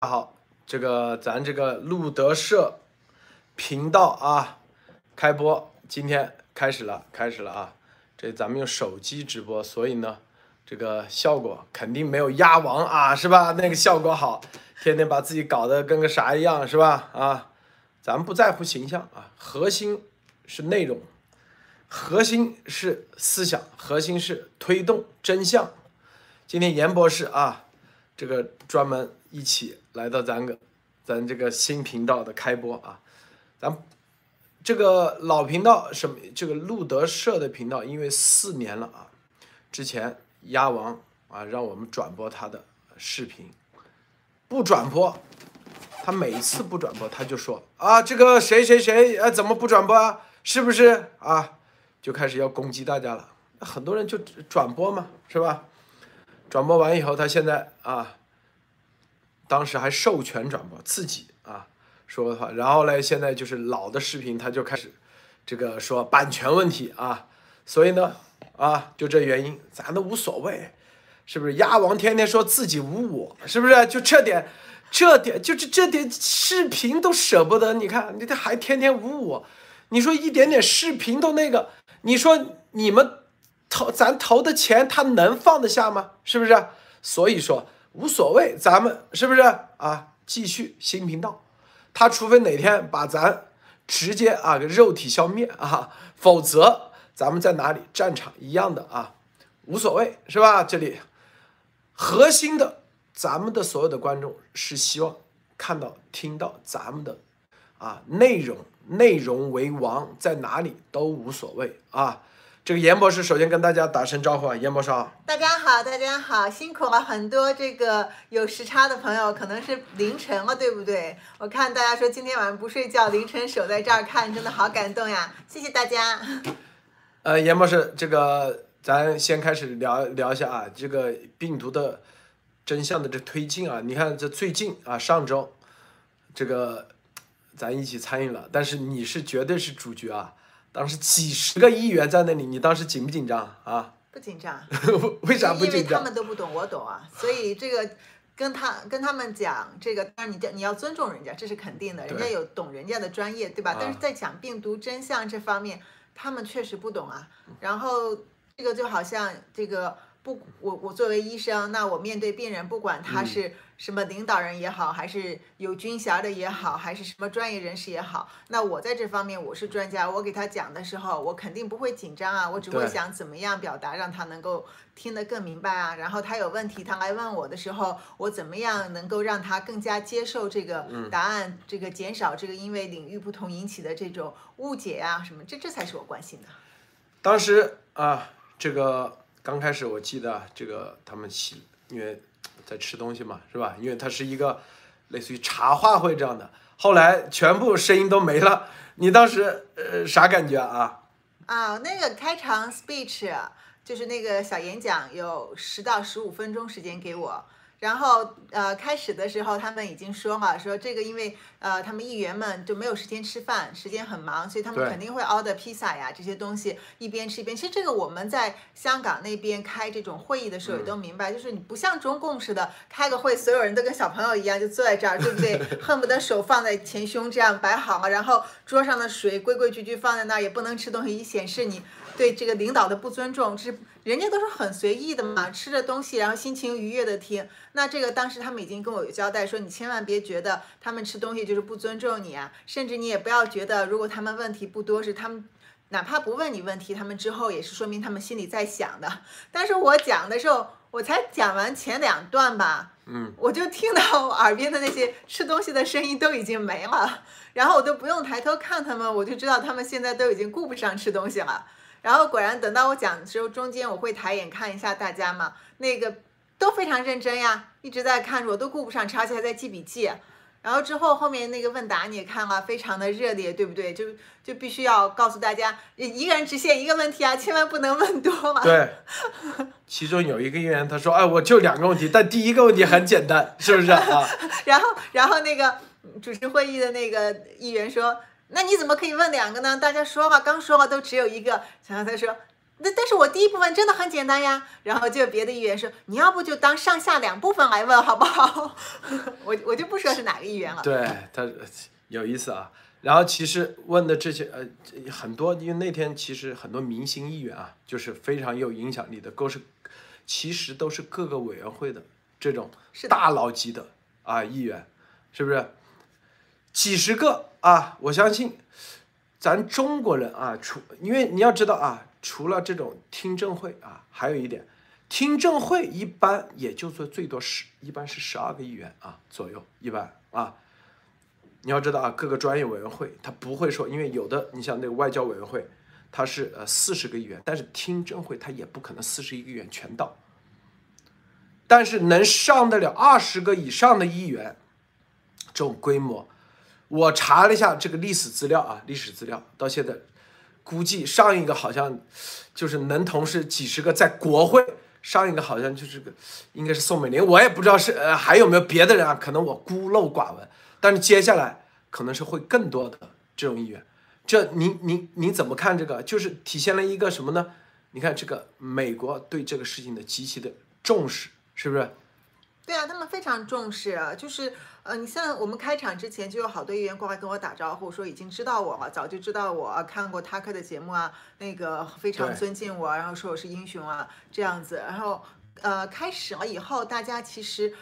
大家好，这个咱这个路德社频道啊，开播，今天开始了，开始了啊！这咱们用手机直播，所以呢，这个效果肯定没有鸭王啊，是吧？那个效果好，天天把自己搞得跟个啥一样，是吧？啊，咱不在乎形象啊，核心是内容，核心是思想，核心是推动真相。今天严博士啊，这个专门一起来到咱个咱这个新频道的开播啊，咱这个老频道什么这个路德社的频道，因为四年了啊，之前鸭王啊让我们转播他的视频，不转播，他每次不转播他就说啊这个谁谁谁啊怎么不转播啊，是不是啊？就开始要攻击大家了，很多人就转播嘛，是吧？转播完以后，他现在啊，当时还授权转播自己啊说的话，然后呢，现在就是老的视频他就开始这个说版权问题啊，所以呢啊，就这原因，咱都无所谓，是不是？鸭王天天说自己无我，是不是？就这点，这点就这这点视频都舍不得，你看你这还天天无我，你说一点点视频都那个，你说你们。投咱投的钱，他能放得下吗？是不是？所以说无所谓，咱们是不是啊？继续新频道，他除非哪天把咱直接啊肉体消灭啊，否则咱们在哪里战场一样的啊，无所谓是吧？这里核心的，咱们的所有的观众是希望看到、听到咱们的啊内容，内容为王，在哪里都无所谓啊。这个严博士首先跟大家打声招呼啊，严博士好。大家好，大家好，辛苦了很多这个有时差的朋友，可能是凌晨了，对不对？我看大家说今天晚上不睡觉，凌晨守在这儿看，真的好感动呀！谢谢大家。呃，严博士，这个咱先开始聊聊一下啊，这个病毒的真相的这推进啊，你看这最近啊，上周这个咱一起参与了，但是你是绝对是主角啊。当时几十个议员在那里，你当时紧不紧张啊？不紧张。为啥不紧张？因为他们都不懂，我懂啊。所以这个跟他跟他们讲这个，当然你你要尊重人家，这是肯定的，人家有懂人家的专业，对吧？但是在讲病毒真相这方面，他们确实不懂啊。然后这个就好像这个不，我我作为医生，那我面对病人，不管他是。什么领导人也好，还是有军衔的也好，还是什么专业人士也好，那我在这方面我是专家，我给他讲的时候，我肯定不会紧张啊，我只会想怎么样表达，让他能够听得更明白啊。然后他有问题，他来问我的时候，我怎么样能够让他更加接受这个答案，这个减少这个因为领域不同引起的这种误解啊什么，这这才是我关心的。当时啊，这个刚开始我记得这个他们起，因为。在吃东西嘛，是吧？因为它是一个类似于茶话会这样的，后来全部声音都没了。你当时呃啥感觉啊？啊，那个开场 speech 就是那个小演讲，有十到十五分钟时间给我。然后呃，开始的时候他们已经说了，说这个因为呃他们议员们就没有时间吃饭，时间很忙，所以他们肯定会 order 披萨呀这些东西，一边吃一边。其实这个我们在香港那边开这种会议的时候也都明白，就是你不像中共似的开个会，所有人都跟小朋友一样就坐在这儿，对不对？恨不得手放在前胸这样摆好了，然后桌上的水规规矩矩放在那儿，也不能吃东西，以显示你。对这个领导的不尊重，是人家都是很随意的嘛，吃着东西，然后心情愉悦的听。那这个当时他们已经跟我有交代说，你千万别觉得他们吃东西就是不尊重你啊，甚至你也不要觉得如果他们问题不多，是他们哪怕不问你问题，他们之后也是说明他们心里在想的。但是我讲的时候，我才讲完前两段吧，嗯，我就听到耳边的那些吃东西的声音都已经没了，然后我都不用抬头看他们，我就知道他们现在都已经顾不上吃东西了。然后果然等到我讲的时候，中间我会抬眼看一下大家嘛，那个都非常认真呀，一直在看着我，都顾不上吃，而且还在记笔记。然后之后后面那个问答你也看了，非常的热烈，对不对？就就必须要告诉大家，一个人只限一个问题啊，千万不能问多嘛。对，其中有一个议员他说，哎，我就两个问题，但第一个问题很简单，是不是啊？然后然后那个主持会议的那个议员说。那你怎么可以问两个呢？大家说话刚说话都只有一个，然后他说，那但是我第一部分真的很简单呀，然后就别的议员说，你要不就当上下两部分来问好不好？我我就不说是哪个议员了。对他有意思啊。然后其实问的这些呃很多，因为那天其实很多明星议员啊，就是非常有影响力的，都是其实都是各个委员会的这种大佬级的啊议员，是不是？几十个啊，我相信咱中国人啊，除因为你要知道啊，除了这种听证会啊，还有一点，听证会一般也就说最多十，一般是十二个议员啊左右，一般啊。你要知道啊，各个专业委员会他不会说，因为有的你像那个外交委员会，他是呃四十个议员，但是听证会他也不可能四十一个议员全到，但是能上得了二十个以上的议员，这种规模，我查了一下这个历史资料啊，历史资料到现在估计上一个好像就是能同时几十个在国会，上一个好像就是个应该是宋美龄，我也不知道是呃还有没有别的人啊，可能我孤陋寡闻，但是接下来可能是会更多的这种议员，这您您您怎么看这个？就是体现了一个什么呢？你看这个美国对这个事情的极其的重视，是不是？对啊，他们非常重视啊，就是呃，你像我们开场之前就有好多议员过来跟我打招呼，说已经知道我了，早就知道我看过他开的节目啊，那个非常尊敬我，然后说我是英雄啊这样子，然后呃开始了以后，大家其实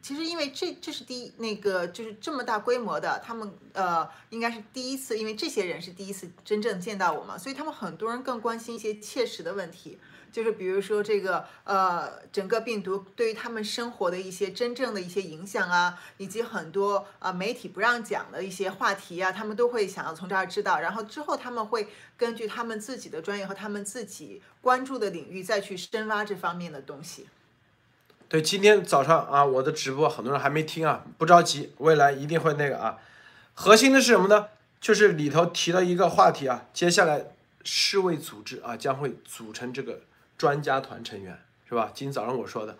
其实因为这这是第一那个就是这么大规模的，他们呃应该是第一次，因为这些人是第一次真正见到我嘛，所以他们很多人更关心一些切实的问题。就是比如说这个呃，整个病毒对于他们生活的一些真正的一些影响啊，以及很多呃媒体不让讲的一些话题啊，他们都会想要从这儿知道，然后之后他们会根据他们自己的专业和他们自己关注的领域再去深挖这方面的东西。对，今天早上啊，我的直播很多人还没听啊，不着急，未来一定会那个啊。核心的是什么呢？就是里头提了一个话题啊，接下来世卫组织啊将会组成这个专家团成员，是吧？今天早上我说的，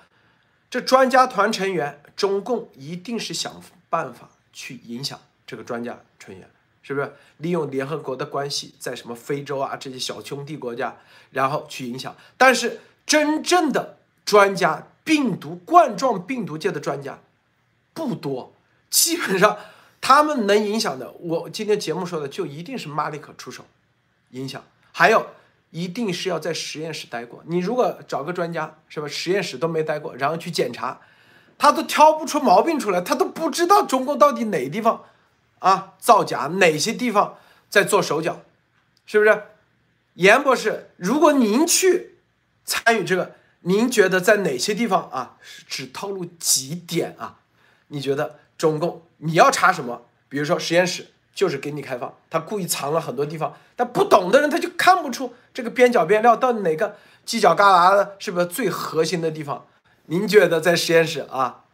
这专家团成员，中共一定是想办法去影响这个专家成员，是不是？利用联合国的关系，在什么非洲啊这些小兄弟国家，然后去影响。但是真正的专家，病毒冠状病毒界的专家不多，基本上他们能影响的，我今天节目说的就一定是马利克出手影响，还有一定是要在实验室待过。你如果找个专家是吧，实验室都没待过，然后去检查，他都挑不出毛病出来，他都不知道中共到底哪个地方啊造假，哪些地方在做手脚，是不是？严博士，如果您去参与这个，您觉得在哪些地方啊？只透露几点啊？你觉得中共你要查什么？比如说实验室就是给你开放，他故意藏了很多地方，但不懂的人他就看不出这个边角边料到底哪个犄角旮旯的是不是最核心的地方？您觉得在实验室啊？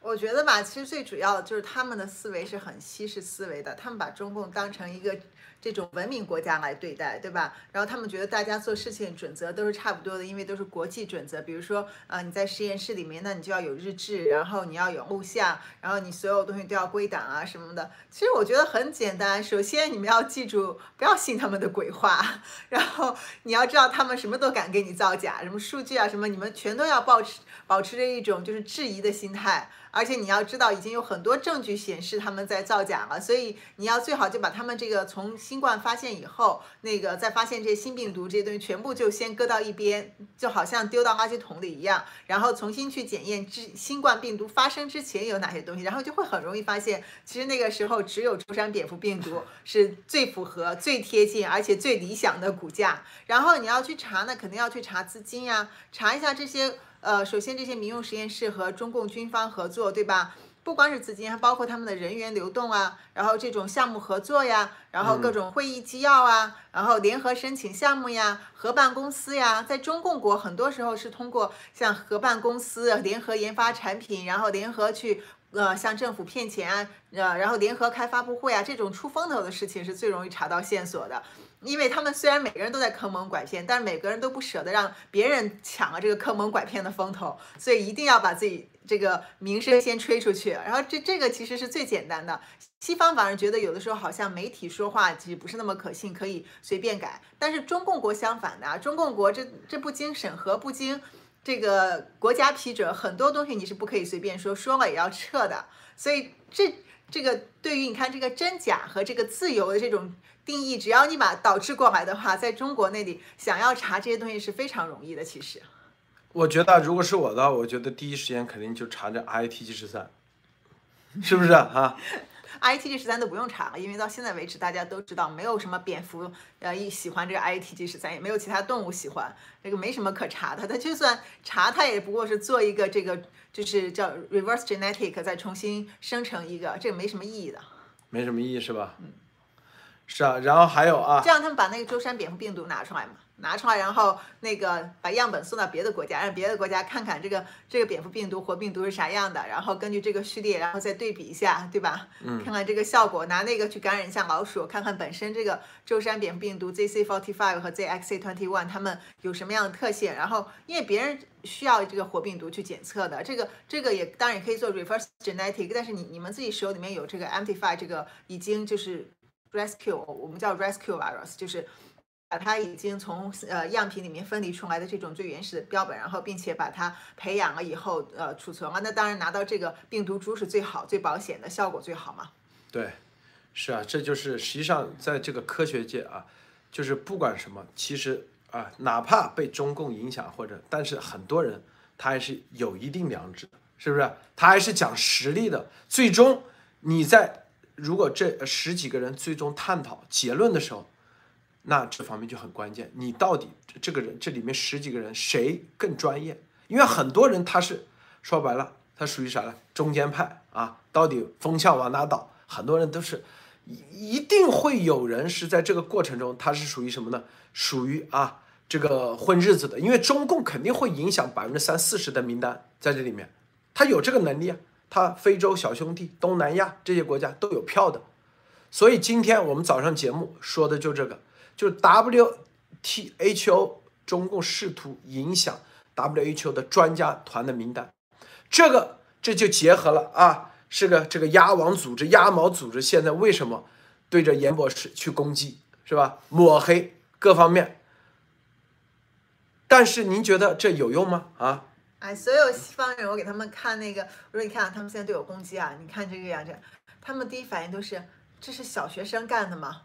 我觉得吧，其实最主要的就是他们的思维是很西式思维的，他们把中共当成一个这种文明国家来对待，对吧？然后他们觉得大家做事情准则都是差不多的，因为都是国际准则。比如说，呃，你在实验室里面，那你就要有日志，然后你要有录像，然后你所有东西都要归档啊什么的。其实我觉得很简单，首先你们要记住，不要信他们的鬼话，然后你要知道他们什么都敢给你造假，什么数据啊什么，你们全都要保持保持着一种就是质疑的心态。而且你要知道，已经有很多证据显示他们在造假了，所以你要最好就把他们这个从新冠发现以后，那个再发现这些新病毒这些东西全部就先搁到一边，就好像丢到垃圾桶里一样，然后重新去检验之新冠病毒发生之前有哪些东西，然后就会很容易发现，其实那个时候只有舟山蝙蝠病毒 是最符合、最贴近而且最理想的股价。然后你要去查呢，肯定要去查资金呀，查一下这些。呃，首先这些民用实验室和中共军方合作，对吧？不光是资金，还包括他们的人员流动啊，然后这种项目合作呀，然后各种会议纪要啊，然后联合申请项目呀，合办公司呀，在中共国很多时候是通过像合办公司、联合研发产品，然后联合去呃向政府骗钱啊，呃，然后联合开发布会啊，这种出风头的事情是最容易查到线索的。因为他们虽然每个人都在坑蒙拐骗，但是每个人都不舍得让别人抢了这个坑蒙拐骗的风头，所以一定要把自己这个名声先吹出去，然后这这个其实是最简单的。西方反而觉得有的时候好像媒体说话其实不是那么可信，可以随便改。但是中共国相反的啊，中共国这这不经审核，不经这个国家批准，很多东西你是不可以随便说，说了也要撤的。所以这这个对于你看这个真假和这个自由的这种定义，只要你把导致过来的话，在中国那里想要查这些东西是非常容易的。其实，我觉得如果是我的话，我觉得第一时间肯定就查这 ITG 十三，是不是啊？ITG 十三都不用查了，因为到现在为止，大家都知道没有什么蝙蝠呃一喜欢这个 ITG 十三，也没有其他动物喜欢，这个没什么可查的。它就算查，它也不过是做一个这个就是叫 reverse genetic，再重新生成一个，这个没什么意义的。没什么意义是吧？嗯，是啊，然后还有啊，这样他们把那个舟山蝙蝠病毒拿出来嘛，拿出来，然后那个把样本送到别的国家，让别的国家看看这个这个蝙蝠病毒活病毒是啥样的，然后根据这个序列，然后再对比一下，对吧？嗯，看看这个效果，拿那个去感染一下老鼠，看看本身这个舟山蝙蝠病毒 ZC45 和 ZXA21 它们有什么样的特性，然后因为别人需要这个活病毒去检测的，这个这个也当然也可以做 reverse genetic，但是你你们自己手里面有这个 Amplify 这个已经就是 rescue，我们叫 rescue virus，就是。把它已经从呃样品里面分离出来的这种最原始的标本，然后并且把它培养了以后，呃储存了，那当然拿到这个病毒株是最好、最保险的，效果最好嘛。对，是啊，这就是实际上在这个科学界啊，就是不管什么，其实啊，哪怕被中共影响或者，但是很多人他还是有一定良知的，是不是？他还是讲实力的。最终你在如果这十几个人最终探讨结论的时候。那这方面就很关键，你到底这个人这里面十几个人谁更专业？因为很多人他是说白了，他属于啥呢？中间派啊，到底风向往哪倒？很多人都是一一定会有人是在这个过程中，他是属于什么呢？属于啊这个混日子的，因为中共肯定会影响百分之三四十的名单在这里面，他有这个能力啊，他非洲小兄弟、东南亚这些国家都有票的，所以今天我们早上节目说的就这个。就是 WHO 中共试图影响 WHO 的专家团的名单，这个这就结合了啊，是个这个鸭王组织、鸭毛组织现在为什么对着严博士去攻击，是吧？抹黑各方面。但是您觉得这有用吗？啊？哎，所有西方人，我给他们看那个，我说你看他们现在对我攻击啊，你看这个样子，他们第一反应都是这是小学生干的吗？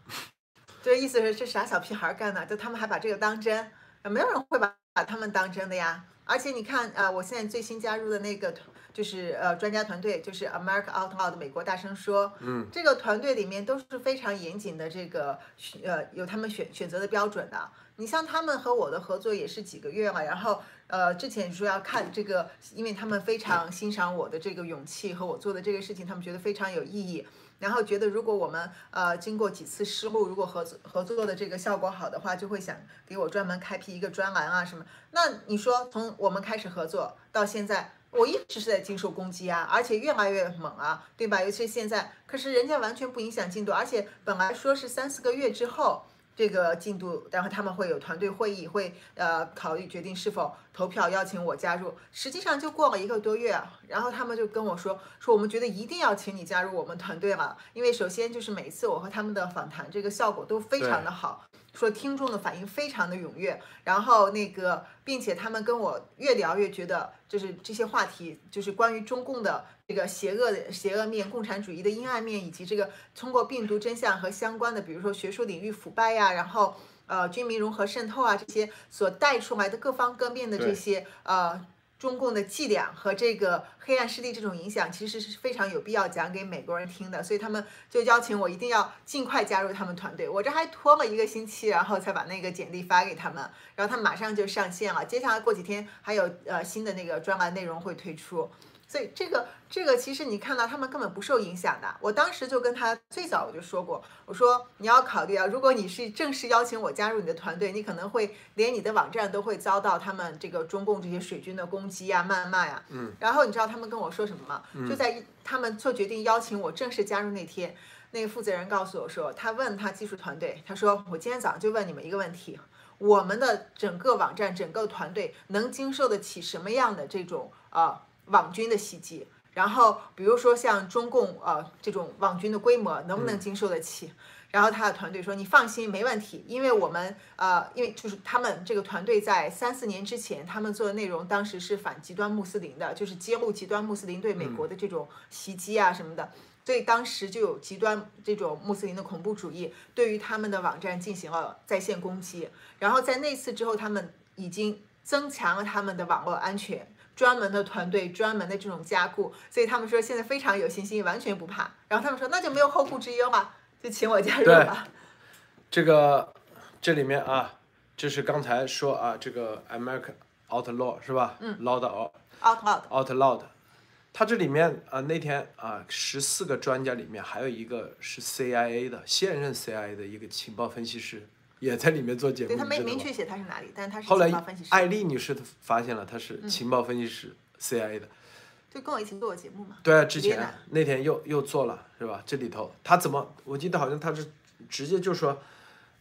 这意思是这傻小屁孩干的？就他们还把这个当真？没有人会把把他们当真的呀。而且你看啊、我现在最新加入的那个就是呃专家团队，就是 America Out Loud 美国大声说，嗯，这个团队里面都是非常严谨的，这个呃有他们选选择的标准的。你像他们和我的合作也是几个月了，然后呃之前说要看这个，因为他们非常欣赏我的这个勇气和我做的这个事情，他们觉得非常有意义。然后觉得，如果我们呃经过几次失误，如果合作合作的这个效果好的话，就会想给我专门开辟一个专栏啊什么。那你说从我们开始合作到现在，我一直是在经受攻击啊，而且越来越猛啊，对吧？尤其是现在，可是人家完全不影响进度，而且本来说是三四个月之后。这个进度，然后他们会有团队会议，会呃考虑决定是否投票邀请我加入。实际上就过了一个多月，然后他们就跟我说说我们觉得一定要请你加入我们团队了，因为首先就是每次我和他们的访谈这个效果都非常的好，说听众的反应非常的踊跃，然后那个并且他们跟我越聊越觉得就是这些话题就是关于中共的。这个邪恶的邪恶面、共产主义的阴暗面，以及这个通过病毒真相和相关的，比如说学术领域腐败呀，然后呃军民融合渗透啊这些所带出来的各方各面的这些呃中共的伎俩和这个黑暗势力这种影响，其实是非常有必要讲给美国人听的。所以他们就邀请我一定要尽快加入他们团队。我这还拖了一个星期，然后才把那个简历发给他们，然后他们马上就上线了。接下来过几天还有呃新的那个专栏内容会推出。所以这个这个其实你看到他们根本不受影响的。我当时就跟他最早我就说过，我说你要考虑啊，如果你是正式邀请我加入你的团队，你可能会连你的网站都会遭到他们这个中共这些水军的攻击呀、谩骂呀。嗯。然后你知道他们跟我说什么吗？就在他们做决定邀请我正式加入那天，那个负责人告诉我说，他问他技术团队，他说我今天早上就问你们一个问题。我们的整个网站、整个团队能经受得起什么样的这种啊网军的袭击。然后比如说像中共呃这种网军的规模能不能经受得起？然后他的团队说：“你放心，没问题，因为我们呃，因为就是他们这个团队在三四年之前，他们做的内容当时是反极端穆斯林的，就是揭露极端穆斯林对美国的这种袭击啊什么的，所以当时就有极端这种穆斯林的恐怖主义对于他们的网站进行了在线攻击。然后在那次之后，他们已经增强了他们的网络安全，专门的团队，专门的这种加固，所以他们说现在非常有信心，完全不怕。然后他们说那就没有后顾之忧了。”就请我加入吧。这个这里面啊，这是刚才说啊，这个 American Outlaw 是吧？嗯。Loud Out Out Loud，它这里面啊，那天啊，十四个专家里面还有一个是 CIA 的现任 CIA 的一个情报分析师，也在里面做节目。对他没明确写他是哪里，但是他是后来分析师。艾丽女士发现了他是情报分析师 CIA 的。就跟我一起做过节目嘛？对啊，之前那天又又做了，是吧？这里头他怎么？我记得好像他是直接就说，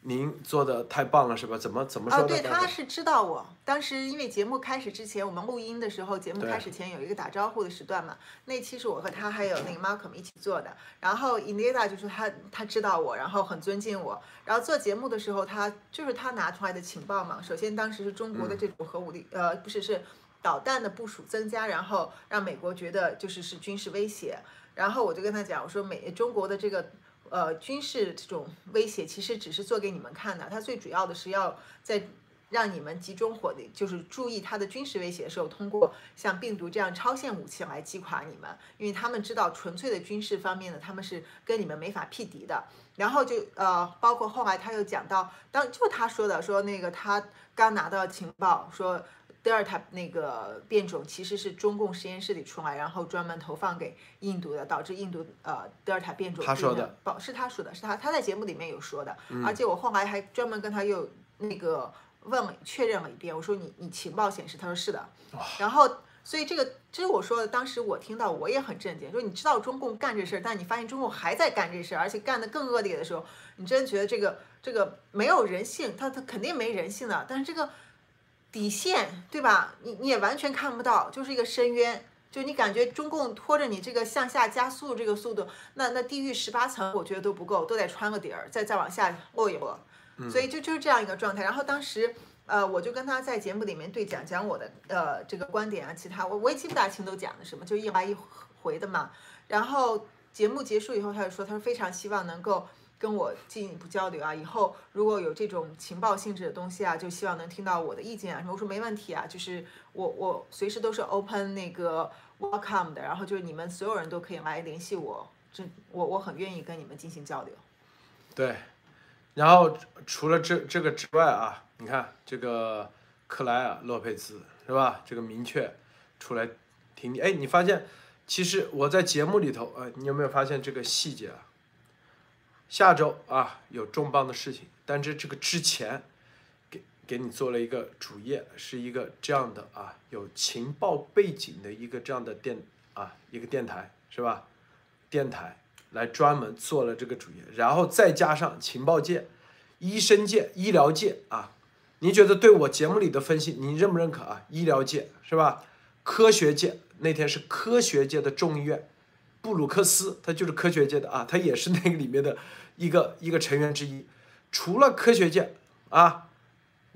您做的太棒了，是吧？怎么怎么说？哦，对，他是知道我。当时因为节目开始之前，我们录音的时候，节目开始前有一个打招呼的时段嘛。那期是我和他还有那个 Malcolm 一起做的。然后 Ineda 就说他他知道我，然后很尊敬我。然后做节目的时候，他就是他拿出来的情报嘛。首先当时是中国的这种核武力，呃，不是是。导弹的部署增加，然后让美国觉得就是是军事威胁，然后我就跟他讲，我说美中国的这个呃军事这种威胁其实只是做给你们看的，它最主要的是要在让你们集中火力，就是注意它的军事威胁的时候，通过像病毒这样超限武器来击垮你们，因为他们知道纯粹的军事方面呢，他们是跟你们没法匹敌的。然后就呃，包括后来他又讲到，当就他说的，说那个他刚拿到情报说。德尔塔那个变种其实是中共实验室里出来，然后专门投放给印度的，导致印度呃德尔塔变种。他说的，不，是他说的，是他他在节目里面有说的，而且我后来还专门跟他又那个问了确认了一遍，我说你你情报显示，他说是的，然后所以这个这是我说的，当时我听到我也很震惊，说你知道中共干这事儿，但你发现中共还在干这事儿，而且干得更恶劣的时候，你真的觉得这个这个没有人性，他他肯定没人性的，但是这个。底线对吧？你你也完全看不到，就是一个深渊。就你感觉中共拖着你这个向下加速这个速度，那那地狱十八层我觉得都不够，都得穿个底儿，再再往下落一落。所以就就是这样一个状态。然后当时呃，我就跟他在节目里面对讲讲我的呃这个观点啊，其他我我也记不大清都讲的什么，就一来一回的嘛。然后节目结束以后，他就说，他说非常希望能够。跟我进一步交流啊，以后如果有这种情报性质的东西啊，就希望能听到我的意见啊。我说没问题啊，就是我我随时都是 open 那个 welcome 的，然后就是你们所有人都可以来联系我，这我我很愿意跟你们进行交流。对，然后除了这这个之外啊，你看这个克莱尔洛佩兹是吧？这个明确出来听你，哎，你发现其实我在节目里头，呃，你有没有发现这个细节啊？下周啊有重磅的事情，但是这个之前，给给你做了一个主页，是一个这样的啊，有情报背景的一个这样的电啊一个电台是吧？电台来专门做了这个主页，然后再加上情报界、医生界、医疗界啊，你觉得对我节目里的分析，你认不认可啊？医疗界是吧？科学界那天是科学界的众议院，布鲁克斯他就是科学界的啊，他也是那个里面的。一个一个成员之一，除了科学界啊，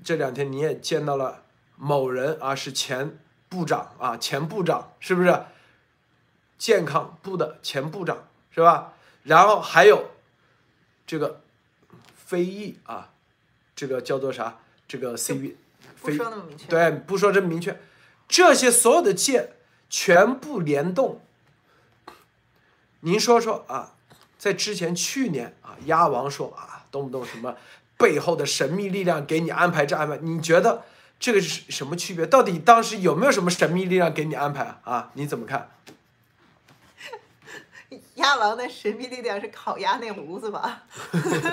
这两天你也见到了某人啊，是前部长啊，前部长是不是？健康部的前部长是吧？然后还有这个非裔啊，这个叫做啥？这个 C B，不说那么明确。对，不说这么明确，这些所有的界全部联动，您说说啊？在之前去年啊，鸭王说啊，动不动什么背后的神秘力量给你安排这安排，你觉得这个是什么区别？到底当时有没有什么神秘力量给你安排啊？你怎么看？鸭王的神秘力量是烤鸭那炉子吧？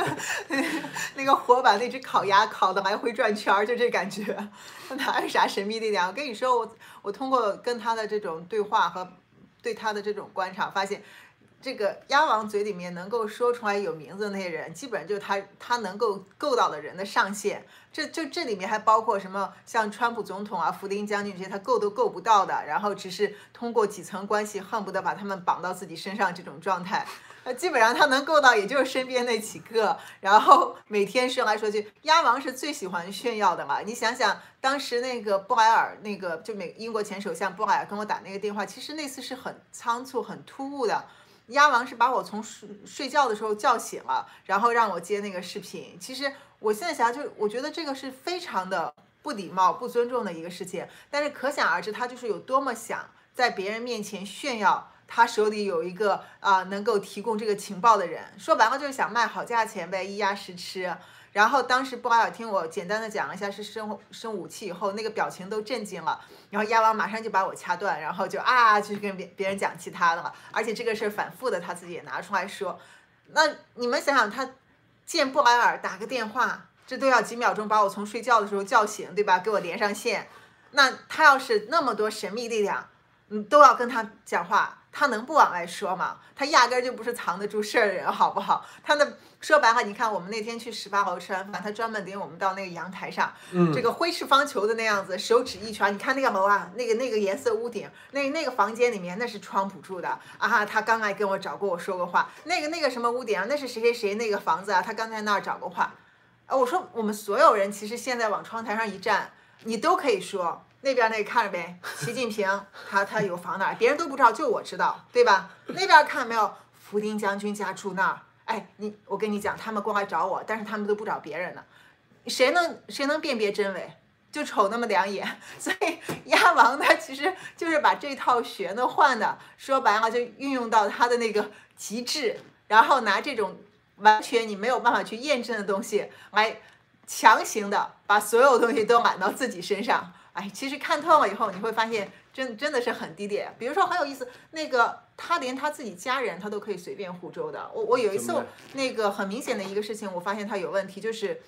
那个火把那只烤鸭烤的来回转圈儿，就这感觉，哪有啥神秘力量？我跟你说，我我通过跟他的这种对话和对他的这种观察，发现。这个鸭王嘴里面能够说出来有名字的那些人，基本上就是他他能够够到的人的上限。这就这里面还包括什么像川普总统啊、福丁将军这些，他够都够不到的，然后只是通过几层关系，恨不得把他们绑到自己身上这种状态。呃，基本上他能够到，也就是身边那几个，然后每天说来说去，鸭王是最喜欢炫耀的嘛。你想想，当时那个布莱尔，那个就美英国前首相布莱尔跟我打那个电话，其实那次是很仓促、很突兀的。鸭王是把我从睡睡觉的时候叫醒了，然后让我接那个视频。其实我现在想，就我觉得这个是非常的不礼貌、不尊重的一个事情。但是可想而知，他就是有多么想在别人面前炫耀，他手里有一个啊能够提供这个情报的人。说白了就是想卖好价钱呗，一鸭十吃。然后当时布莱尔听我简单的讲了一下是生生武器以后，那个表情都震惊了。然后鸭王马上就把我掐断，然后就啊去跟别别人讲其他的了。而且这个事儿反复的他自己也拿出来说。那你们想想，他见布莱尔打个电话，这都要几秒钟把我从睡觉的时候叫醒，对吧？给我连上线。那他要是那么多神秘力量，嗯，都要跟他讲话。他能不往外说吗？他压根儿就不是藏得住事儿的人，好不好？他那说白了，你看我们那天去十八楼吃完饭，他专门领我们到那个阳台上，这个挥斥方遒的那样子，手指一圈，你看那个楼啊，那个那个颜色屋顶，那那个房间里面那是窗不住的啊，他刚才跟我找过我说过话，那个那个什么屋顶啊，那是谁谁谁那个房子啊，他刚在那儿找过话，啊，我说我们所有人其实现在往窗台上一站，你都可以说。那边那个看着没？习近平 他他有房那儿？别人都不知道，就我知道，对吧？那边看没有？福丁将军家住那儿。哎，你我跟你讲，他们过来找我，但是他们都不找别人呢。谁能谁能辨别真伪？就瞅那么两眼。所以鸭王他其实就是把这套学呢换的，说白了就运用到他的那个极致，然后拿这种完全你没有办法去验证的东西来强行的把所有东西都揽到自己身上。哎，其实看透了以后，你会发现真真的是很低劣。比如说很有意思，那个他连他自己家人他都可以随便胡诌的。我我有一次那个很明显的一个事情，我发现他有问题，就是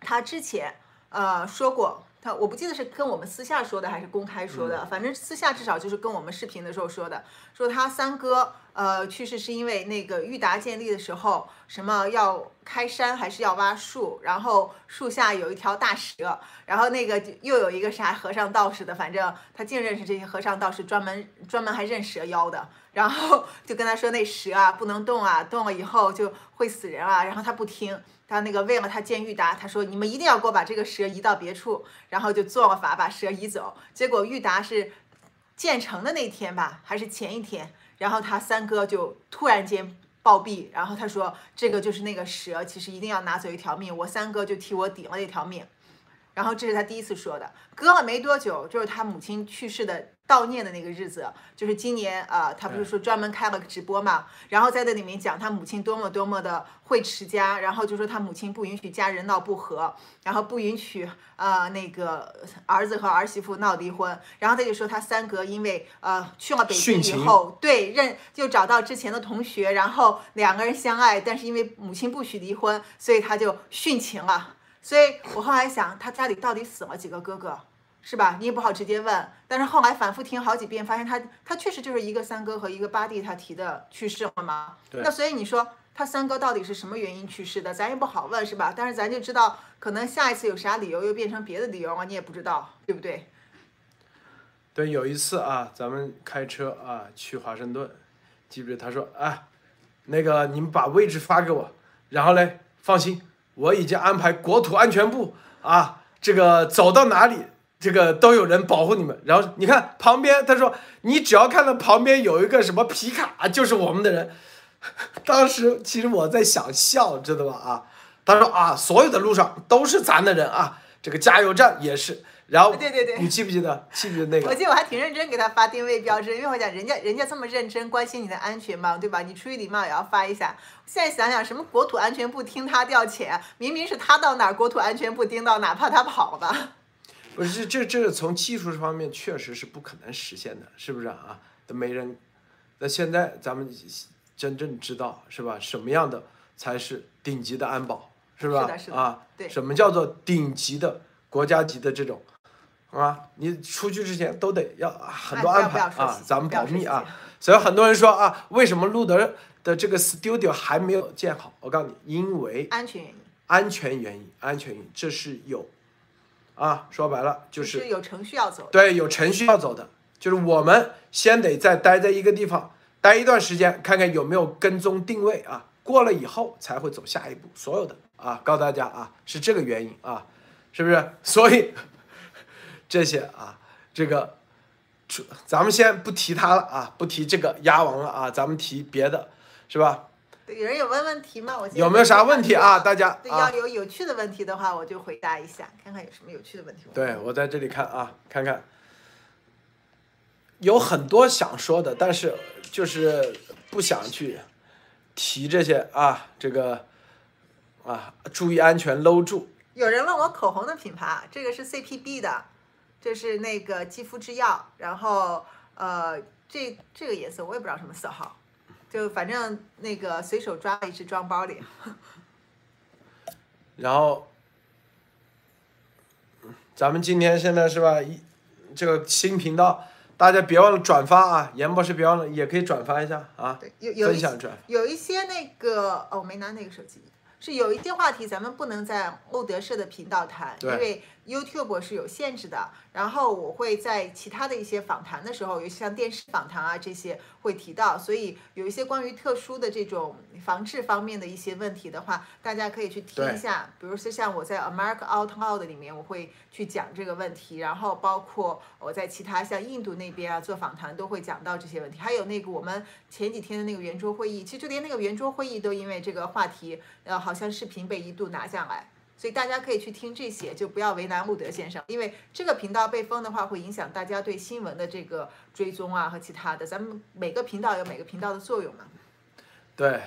他之前呃说过。他我不记得是跟我们私下说的还是公开说的，反正私下至少就是跟我们视频的时候说的，说他三哥呃去世是因为那个裕达建立的时候什么要开山还是要挖树，然后树下有一条大蛇，然后那个又有一个啥和尚道士的，反正他净认识这些和尚道士，专门专门还认蛇妖的，然后 就跟他说那蛇啊不能动啊，动了以后就会死人啊，然后他不听。他那个为了他见玉达，他说你们一定要给我把这个蛇移到别处，然后就做了法把蛇移走。结果玉达是建成的那天吧，还是前一天，然后他三哥就突然间暴毙，然后他说这个就是那个蛇，其实一定要拿走一条命，我三哥就替我抵了一条命。然后这是他第一次说的，隔了没多久，就是他母亲去世的悼念的那个日子，就是今年啊，他不是说专门开了个直播嘛，然后在那里面讲他母亲多么多么的会持家，然后就说他母亲不允许家人闹不和，然后不允许呃那个儿子和儿媳妇闹离婚，然后他就说他三哥因为呃去了北京以后，对认就找到之前的同学，然后两个人相爱，但是因为母亲不许离婚，所以他就殉情了。所以我后来想，他家里到底死了几个哥哥，是吧？你也不好直接问。但是后来反复听好几遍，发现他他确实就是一个三哥和一个八弟，他提的去世了嘛。那所以你说他三哥到底是什么原因去世的，咱也不好问，是吧？但是咱就知道，可能下一次有啥理由又变成别的理由了，你也不知道，对不对？对，有一次啊，咱们开车啊去华盛顿，记不记得他说啊，那个你们把位置发给我，然后嘞，放心。我已经安排国土安全部啊，这个走到哪里，这个都有人保护你们。然后你看旁边，他说你只要看到旁边有一个什么皮卡，就是我们的人。当时其实我在想笑，知道吧？啊，他说啊，所有的路上都是咱的人啊，这个加油站也是。然后，对对对，你记不记得？记不记得那个？我记得我还挺认真给他发定位标志，因为我讲人家人家这么认真关心你的安全嘛，对吧？你出于礼貌也要发一下。现在想想，什么国土安全部听他调遣，明明是他到哪儿，国土安全部盯到哪，怕他跑吧。不是，这这从技术方面确实是不可能实现的，是不是啊？都没人。那现在咱们真正知道是吧？什么样的才是顶级的安保，是吧？啊，对。什么叫做顶级的国家级的这种？啊，你出去之前都得要很多安排啊，咱们保密啊。所以很多人说啊，为什么路德的这个 studio 还没有建好？我告诉你，因为安全原因，安全原因，安全原因，这是有，啊，说白了就就是有程序要走的。对，有程序要走的，就是我们先得再待在一个地方待一段时间，看看有没有跟踪定位啊，过了以后才会走下一步，所有的啊，告诉大家啊，是这个原因啊，是不是？所以这些啊，这个，出咱们先不提他了啊，不提这个鸭王了啊，咱们提别的，是吧？对，有人有问问题吗？我有没有啥问题啊？大家对，啊要，有有趣的问题的话，我就回答一下，看看有什么有趣的问题。对，我在这里看啊，看看，有很多想说的，但是就是不想去提这些啊，这个啊，注意安全，搂住。有人问我口红的品牌啊，这个是 CPB 的，这是那个肌肤之钥，然后呃，这这个颜色我也不知道什么色号，就反正那个随手抓了一只装包里。然后，嗯咱们今天现在是吧？一这个新频道，大家别忘了转发啊！严博士别忘了也可以转发一下啊，对，有有分享转发。有一些那个哦，我没拿那个手机，是有一些话题咱们不能在欧德社的频道谈，因为 YouTube 是有限制的。然后我会在其他的一些访谈的时候，尤其像电视访谈啊这些会提到，所以有一些关于特殊的这种防治方面的一些问题的话，大家可以去听一下。比如说像我在 America Out Loud 里面，我会去讲这个问题，然后包括我在其他像印度那边啊做访谈都会讲到这些问题。还有那个我们前几天的那个圆桌会议，其实就连那个圆桌会议都因为这个话题，呃，好像视频被一度拿下来。所以大家可以去听这些，就不要为难路德先生，因为这个频道被封的话，会影响大家对新闻的这个追踪啊和其他的。咱们每个频道有每个频道的作用嘛，对，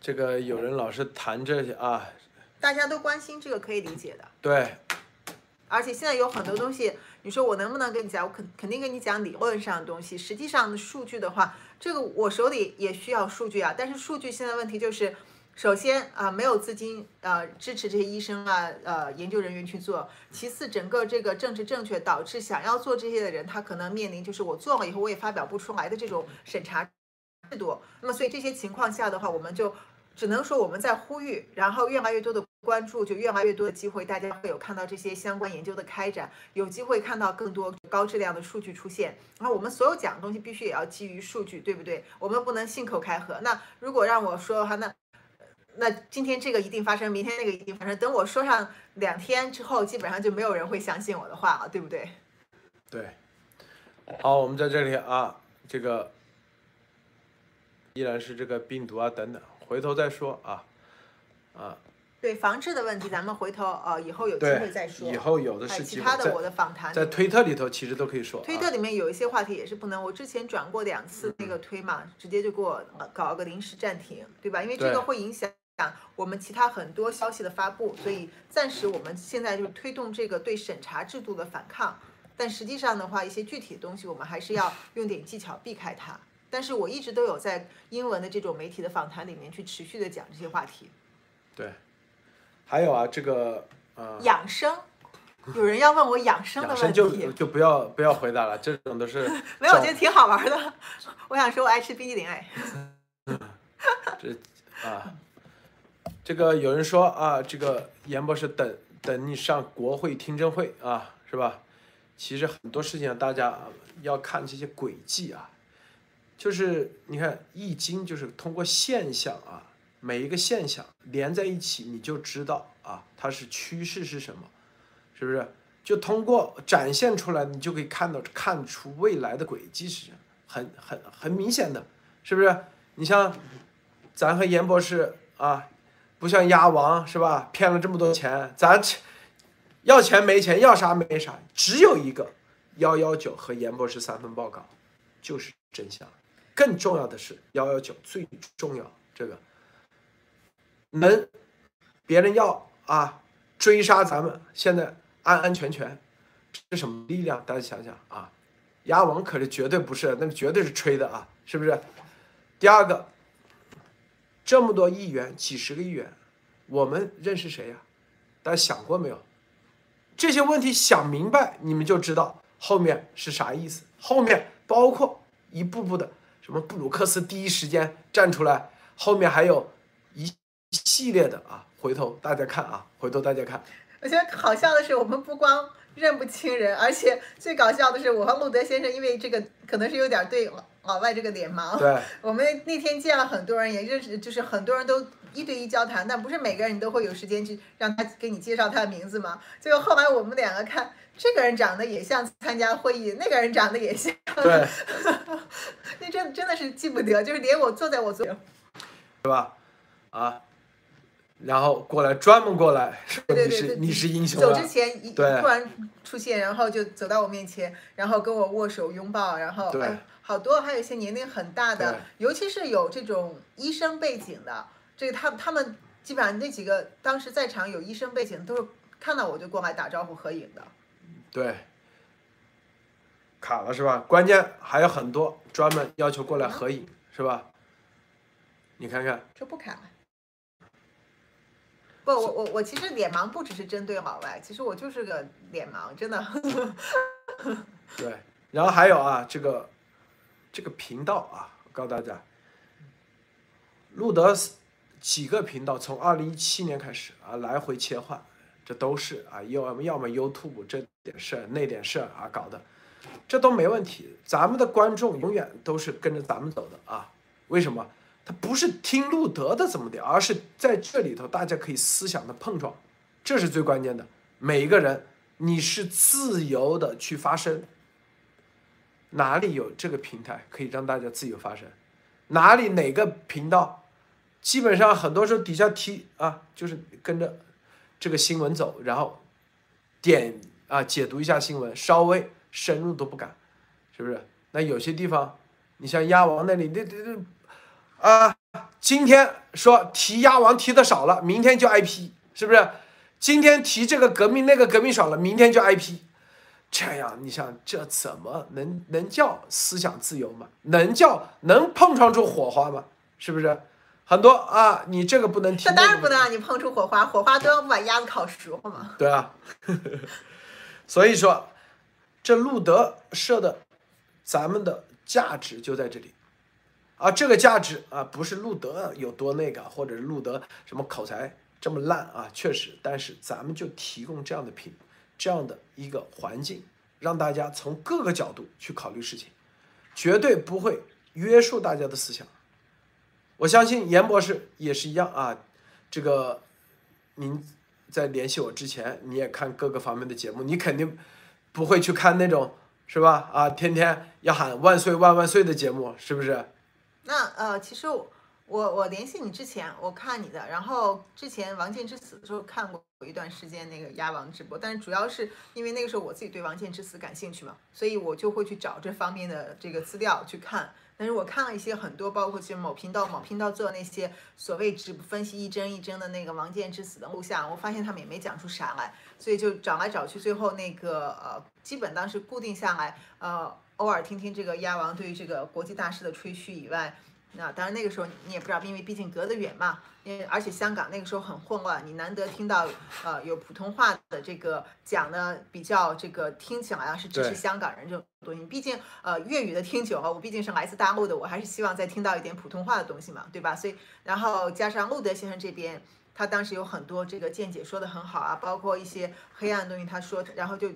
这个有人老是谈这些啊，大家都关心这个可以理解的。对，而且现在有很多东西，你说我能不能跟你讲？我肯肯定跟你讲理论上的东西。实际上的数据的话，这个我手里也需要数据啊。但是数据现在问题就是，首先啊、没有资金呃支持这些医生啊呃研究人员去做。其次，整个这个政治正确导致想要做这些的人，他可能面临就是我做了以后我也发表不出来的这种审查制度。那么所以这些情况下的话，我们就只能说我们在呼吁，然后越来越多的关注，就越来越多的机会，大家会有看到这些相关研究的开展，有机会看到更多高质量的数据出现。然后我们所有讲的东西必须也要基于数据，对不对？我们不能信口开河。那如果让我说的话，那那今天这个一定发生，明天那个一定发生，等我说上两天之后，基本上就没有人会相信我的话了，对不对？对，好，我们在这里啊，这个依然是这个病毒啊等等，回头再说啊啊，对防治的问题，咱们回头呃以后有机会再，说。以后有的是，其他的我的访谈在推特里头其实都可以说，啊、推特里面有一些话题也是不能，我之前转过两次那个推嘛，直接就给我呃搞个临时暂停，对吧？因为这个会影响我们其他很多消息的发布，所以暂时我们现在就是推动这个对审查制度的反抗。但实际上的话，一些具体的东西我们还是要用点技巧避开它。但是我一直都有在英文的这种媒体的访谈里面去持续的讲这些话题。对，还有啊，这个呃，养生，有人要问我养生的问题，就不要不要回答了，这种都是 没有，我觉得挺好玩的。我想说，我爱吃冰激凌，哎。这啊，这个有人说啊，这个严博士等等你上国会听证会啊，是吧？其实很多事情大家要看这些轨迹啊，就是你看《易经》就是通过现象啊，每一个现象连在一起，你就知道啊它是趋势是什么，是不是？就通过展现出来，你就可以看到看出未来的轨迹是什么，很很很明显的，是不是？你像咱和严博士啊，不像鸭王是吧？骗了这么多钱，咱要钱没钱，要啥没啥，只有一个幺幺九和严博士三份报告，就是真相。更重要的是幺幺九最重要这个能别人要啊追杀咱们，现在安安全全，是什么力量？大家想想啊，鸭王可是绝对不是，那绝对是吹的啊，是不是？第二个，这么多亿元，几十个亿元，我们认识谁呀、大家想过没有？这些问题想明白，你们就知道后面是啥意思。后面包括一步步的，什么布鲁克斯第一时间站出来，后面还有一系列的啊，回头大家看啊，回头大家看。我觉得好笑的是，我们不光认不清人，而且最搞笑的是，我和路德先生因为这个可能是有点对了老老外这个脸盲，对，我们那天见了很多人，也认识，就是很多人都一对一交谈，但不是每个人都会有时间去让他给你介绍他的名字嘛。最后后来我们两个看，这个人长得也像参加会议，那个人长得也像，对，那真真的是记不得，就是连我坐在我左右，对吧？啊，然后过来专门过来说对对对，你是你是英雄走啊之前一突然出现，然后就走到我面前，然后跟我握手拥抱，然后好多还有一些年龄很大的，尤其是有这种医生背景的，这个他他们基本上那几个当时在场有医生背景，都是看到我就过来打招呼合影的。对，卡了是吧？关键还有很多专门要求过来合影是吧？你看看，这不卡了。不，我我我其实脸盲不只是针对老外，其实我就是个脸盲，真的。对，然后还有啊，这个这个频道啊，我告诉大家，路德斯几个频道从二零一七年开始啊来回切换，这都是啊要么要么 YouTube 这点事儿那点事儿啊搞的，这都没问题。咱们的观众永远都是跟着咱们走的啊，为什么？他不是听路德的怎么的，而是在这里头大家可以思想的碰撞，这是最关键的。每一个人你是自由的去发声，哪里有这个平台可以让大家自由发声？哪里哪个频道，基本上很多时候底下提啊，就是跟着这个新闻走，然后点啊解读一下新闻，稍微深入都不敢，是不是？那有些地方，你像鸭王那里，那那那啊，今天说提鸭王提的少了，明天就 IP，是不是？今天提这个革命那个革命少了，明天就 IP。这样，你想这怎么能能叫思想自由吗？能叫能碰撞出火花吗？是不是？很多啊，你这个不能提，那当然不能让你碰出火花，火花都要把鸭子烤熟了嘛。对啊，呵 呵所以说，这路德社的咱们的价值就在这里，啊，这个价值啊，不是路德有多那个，或者是路德什么口才这么烂啊，确实，但是咱们就提供这样的品，这样的一个环境，让大家从各个角度去考虑事情，绝对不会约束大家的思想。我相信严博士也是一样啊，这个您在联系我之前，你也看各个方面的节目，你肯定不会去看那种是吧？啊，天天要喊万岁万万岁的节目，是不是？那呃，其实我我我联系你之前，我看你的，然后之前王建之死的时候看过一段时间那个鸭王直播，但是主要是因为那个时候我自己对王建之死感兴趣嘛，所以我就会去找这方面的这个资料去看。但是我看了一些很多，包括其实某频道某频道做那些所谓直分析一帧一帧的那个王建之死的录像，我发现他们也没讲出啥来，所以就找来找去，最后那个呃，基本当时固定下来，呃，偶尔听听这个鸭王对于这个国际大事的吹嘘以外，那当然那个时候你也不知道，因为毕竟隔得远嘛，因为而且香港那个时候很混乱，你难得听到呃有普通话的这个讲的比较这个听起来啊是支持香港人这种东西，毕竟呃粤语的听久了，我毕竟是来自大陆的，我还是希望再听到一点普通话的东西嘛，对吧？所以然后加上路德先生这边。他当时有很多这个见解说的很好啊，包括一些黑暗的东西，他说，然后就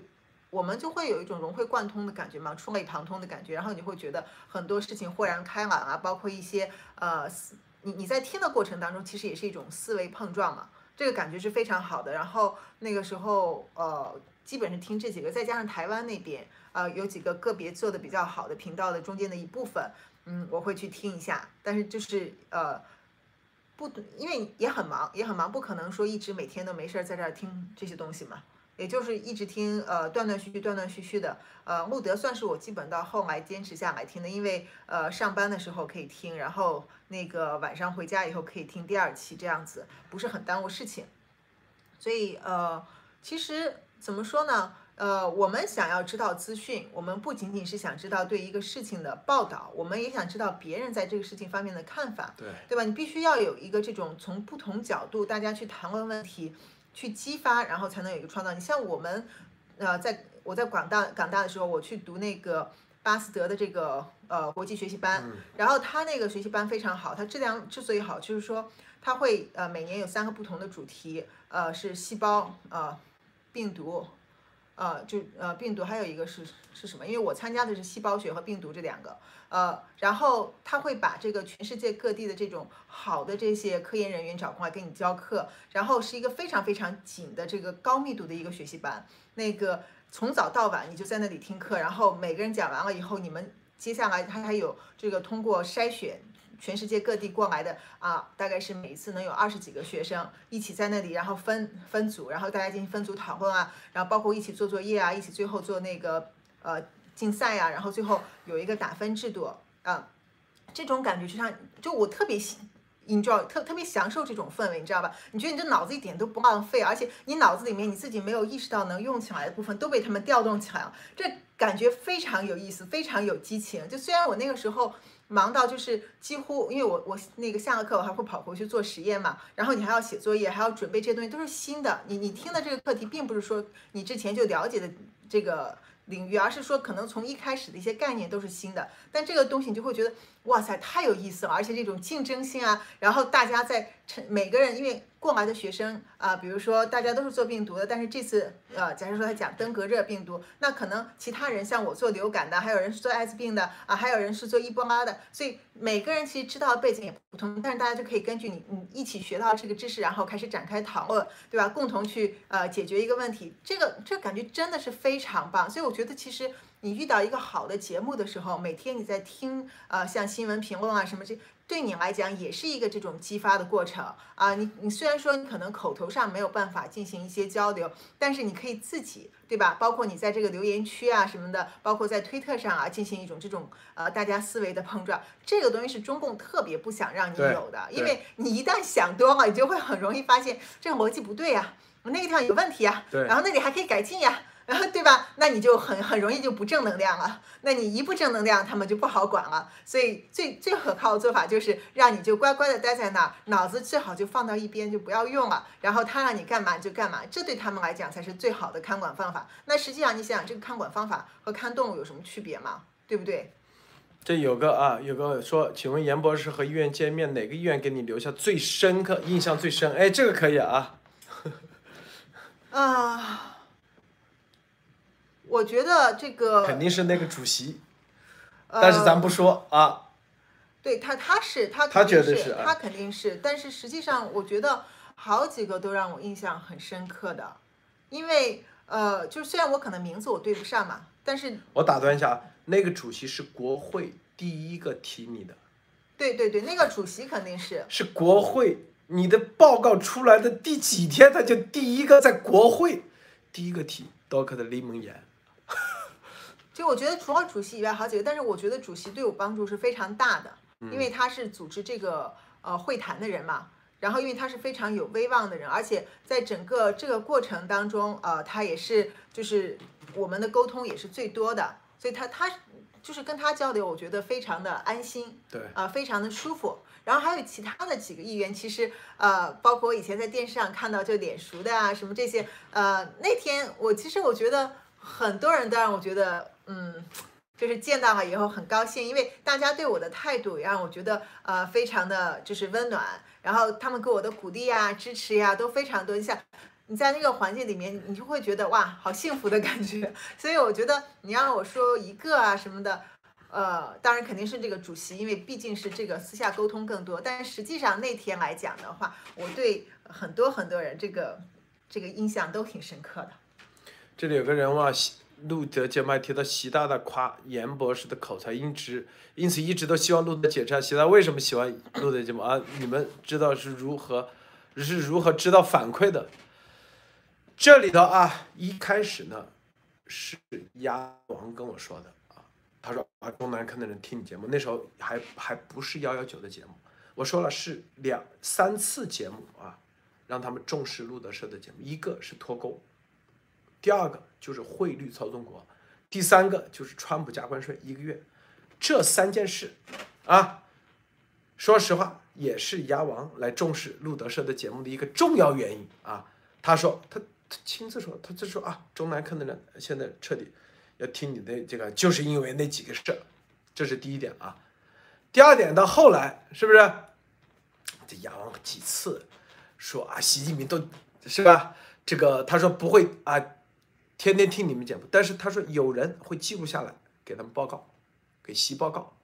我们就会有一种融会贯通的感觉嘛，触类旁通的感觉，然后你会觉得很多事情豁然开朗啊，包括一些呃，你你在听的过程当中，其实也是一种思维碰撞嘛，这个感觉是非常好的。然后那个时候呃，基本是听这几个，再加上台湾那边呃有几个个别做的比较好的频道的中间的一部分，嗯，我会去听一下，但是就是呃。不，因为也很忙，也很忙，不可能说一直每天都没事儿在这儿听这些东西嘛。也就是一直听，呃，断断续续，断断续续的。呃，路德算是我基本到后来坚持下来听的，因为呃上班的时候可以听，然后那个晚上回家以后可以听第二期，这样子不是很耽误事情。所以呃，其实怎么说呢？呃，我们想要知道资讯，我们不仅仅是想知道对一个事情的报道，我们也想知道别人在这个事情方面的看法。对对吧？你必须要有一个这种从不同角度大家去谈论问题，去激发，然后才能有一个创造。你像我们，呃，在我在广大港大的时候，我去读那个巴斯德的这个呃国际学习班，然后他那个学习班非常好，它质量之所以好，就是说他会呃每年有三个不同的主题，呃是细胞呃病毒。呃，就呃病毒，还有一个是是什么？因为我参加的是细胞学和病毒这两个，呃，然后他会把这个全世界各地的这种好的这些科研人员找过来给你教课，然后是一个非常非常紧的这个高密度的一个学习班，那个从早到晚你就在那里听课，然后每个人讲完了以后，你们接下来他还有这个通过筛选。全世界各地过来的啊，大概是每一次能有二十几个学生一起在那里，然后分分组，然后大家进行分组讨论啊，然后包括一起做作业啊，一起最后做那个呃竞赛啊，然后最后有一个打分制度啊，这种感觉就像就我特别喜 enjoy 特特别享受这种氛围，你知道吧？你觉得你这脑子一点都不浪费，而且你脑子里面你自己没有意识到能用起来的部分都被他们调动起来了，这感觉非常有意思，非常有激情。就虽然我那个时候。忙到就是几乎，因为我我那个下了课我还会跑回去做实验嘛，然后你还要写作业，还要准备这些东西，都是新的。你你听的这个课题，并不是说你之前就了解的这个。领域，而是说可能从一开始的一些概念都是新的，但这个东西你就会觉得哇塞太有意思了，而且这种竞争性啊，然后大家在成每个人因为过来的学生啊，比如说大家都是做病毒的，但是这次呃，假如说他讲登革热病毒，那可能其他人像我做流感的，还有人是做艾滋病的啊，还有人是做伊波拉的，所以每个人其实知道的背景也不同，但是大家就可以根据你你一起学到这个知识，然后开始展开讨论，对吧？共同去呃解决一个问题，这个这感觉真的是非常棒，所以我。觉得其实你遇到一个好的节目的时候，每天你在听，呃，像新闻评论啊什么这，对你来讲也是一个这种激发的过程啊。你你虽然说你可能口头上没有办法进行一些交流，但是你可以自己，对吧？包括你在这个留言区啊什么的，包括在推特上啊，进行一种这种呃大家思维的碰撞，这个东西是中共特别不想让你有的，因为你一旦想多了，你就会很容易发现这个逻辑不对呀，那个地方有问题呀，然后那里还可以改进呀。然后对吧？那你就很很容易就不正能量了。那你一不正能量，他们就不好管了。所以最最可靠的做法就是让你就乖乖的待在那儿，脑子最好就放到一边，就不要用了。然后他让你干嘛就干嘛，这对他们来讲才是最好的看管方法。那实际上你想想，这个看管方法和看动物有什么区别吗？对不对？这有个啊，有个说，请问严博士和医院见面，哪个医院给你留下最深刻印象最深？哎，这个可以啊。啊。我觉得这个肯定是那个主席，但是咱不说啊。对他，他是他，他觉得是，他肯定是。但是实际上，我觉得好几个都让我印象很深刻的，因为呃，就虽然我可能名字我对不上嘛，但是我打断一下啊，那个主席是国会第一个提你的。对对对，那个主席肯定是。是国会，你的报告出来的第几天，他就第一个在国会第一个提 Doctor 的柠檬盐。就我觉得除了主席以外，好几个，但是我觉得主席对我帮助是非常大的，因为他是组织这个呃会谈的人嘛，然后因为他是非常有威望的人，而且在整个这个过程当中，呃，他也是就是我们的沟通也是最多的，所以他他就是跟他交流，我觉得非常的安心，对，啊，非常的舒服。然后还有其他的几个议员，其实呃，包括我以前在电视上看到就脸熟的啊，什么这些，呃，那天我其实我觉得很多人都让我觉得。嗯，就是见到了以后很高兴，因为大家对我的态度也让我觉得呃非常的就是温暖，然后他们给我的鼓励呀、支持呀都非常多。像你在那个环境里面，你就会觉得哇，好幸福的感觉。所以我觉得你让我说一个啊什么的，呃，当然肯定是这个主席，因为毕竟是这个私下沟通更多。但是实际上那天来讲的话，我对很多很多人这个这个印象都挺深刻的。这里有个人哇。路德节目还提到习大大夸严博士的口才音质，因此一直都希望路德解释下习大为什么喜欢路德节目啊？你们知道是如何是如何知道反馈的？这里头啊，一开始呢是鸭王跟我说的啊，他说啊，中南坑的人听你节目，那时候还还不是幺幺九的节目，我说了是两三次节目啊，让他们重视路德社的节目，一个是脱钩。第二个就是汇率操纵国，第三个就是川普加关税一个月，这三件事，啊，说实话也是牙王来重视路德社的节目的一个重要原因啊。他说他他亲自说，他就说啊，中南坑的人现在彻底要听你的这个，就是因为那几个事儿，这是第一点啊。第二点，到后来是不是这牙王几次说啊，习近平都是吧？这个他说不会啊，天天听你们讲，但是他说有人会记录下来给他们报告，给习报告，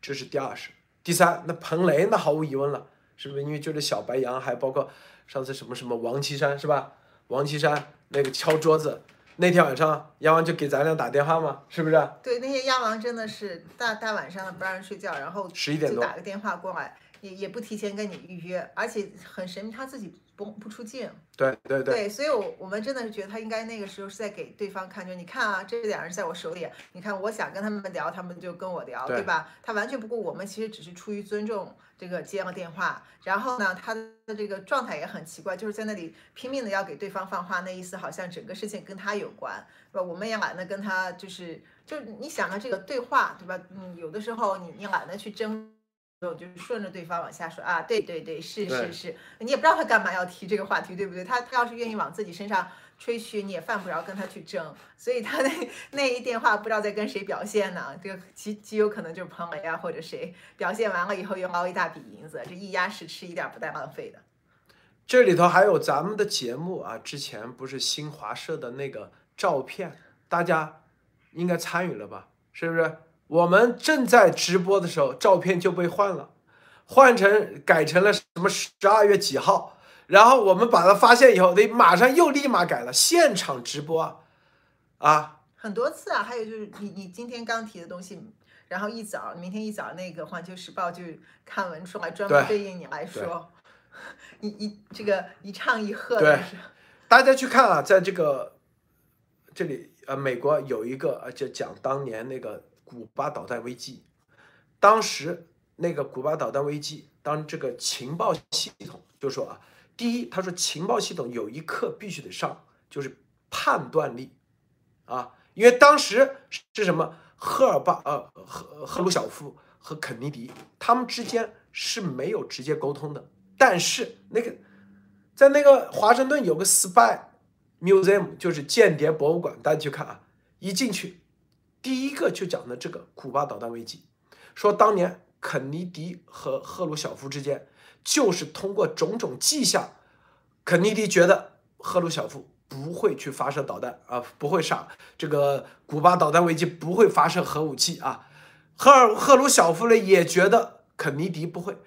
这是第二是。第三，那彭雷那毫无疑问了，是不是？因为就是小白杨，还包括上次什么什么王岐山是吧？王岐山那个敲桌子，那天晚上鸭王就给咱俩打电话嘛，是不是？对，那些鸭王真的是大大晚上的不让人睡觉，然后十一点多打个电话过来，也也不提前跟你预约，而且很神秘，他自己不不出镜。对对对，对，所以我我们真的是觉得他应该那个时候是在给对方看，就你看啊，这两人在我手里，你看我想跟他们聊，他们就跟我聊，对对吧？他完全不顾我们，其实只是出于尊重，这个接了电话，然后呢，他的这个状态也很奇怪，就是在那里拼命的要给对方放话，那意思好像整个事情跟他有关，对吧？我们也懒得跟他就是就是你想啊，这个对话，对吧？嗯，有的时候你你懒得去争。就是顺着对方往下说啊，对对对，是是是，你也不知道他干嘛要提这个话题，对不对？他他要是愿意往自己身上吹嘘，你也犯不着跟他去争。所以他那那一电话不知道在跟谁表现呢？这个极极有可能就是彭磊啊或者谁表现完了以后又捞一大笔银子，这一压十吃一点不带浪费的。这里头还有咱们的节目啊，之前不是新华社的那个照片，大家应该参与了吧？是不是？我们正在直播的时候，照片就被换了，换成改成了什么十二月几号，然后我们把它发现以后，得马上又立马改了，现场直播啊，啊，很多次啊，还有就是你你今天刚提的东西，然后一早明天一早那个《环球时报》就刊文出来，专门对对应你来说，一一这个一唱一和对。的是。大家去看啊，在这个这里呃，美国有一个呃，就讲当年那个古巴导弹危机，当时那个古巴导弹危机，当这个情报系统就说啊，第一，他说情报系统有一课必须得上，就是判断力啊，因为当时是什么，赫尔巴呃赫赫鲁晓夫和肯尼迪他们之间是没有直接沟通的，但是那个。在那个华盛顿有个 Spy Museum，就是间谍博物馆，大家去看啊。一进去，第一个就讲的这个古巴导弹危机，说当年肯尼迪和赫鲁晓夫之间，就是通过种种迹象，肯尼迪觉得赫鲁晓夫不会去发射导弹啊，不会上这个古巴导弹危机不会发射核武器啊。赫尔赫鲁晓夫呢也觉得肯尼迪不会。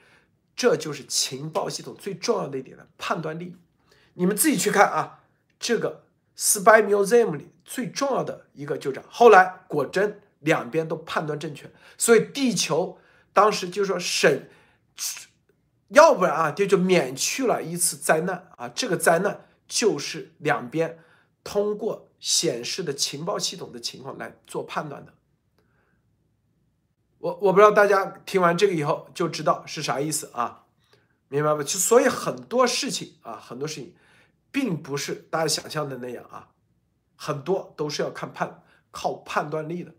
这就是情报系统最重要的一点的判断力。你们自己去看啊，这个 Spy Museum 里最重要的一个就这。后来果真两边都判断正确，所以地球当时就说省，要不然啊就就免去了一次灾难啊。这个灾难就是两边通过显示的情报系统的情况来做判断的。我我不知道大家听完这个以后就知道是啥意思啊，明白吧？就所以很多事情啊，很多事情，并不是大家想象的那样啊，很多都是要看判靠判断力的，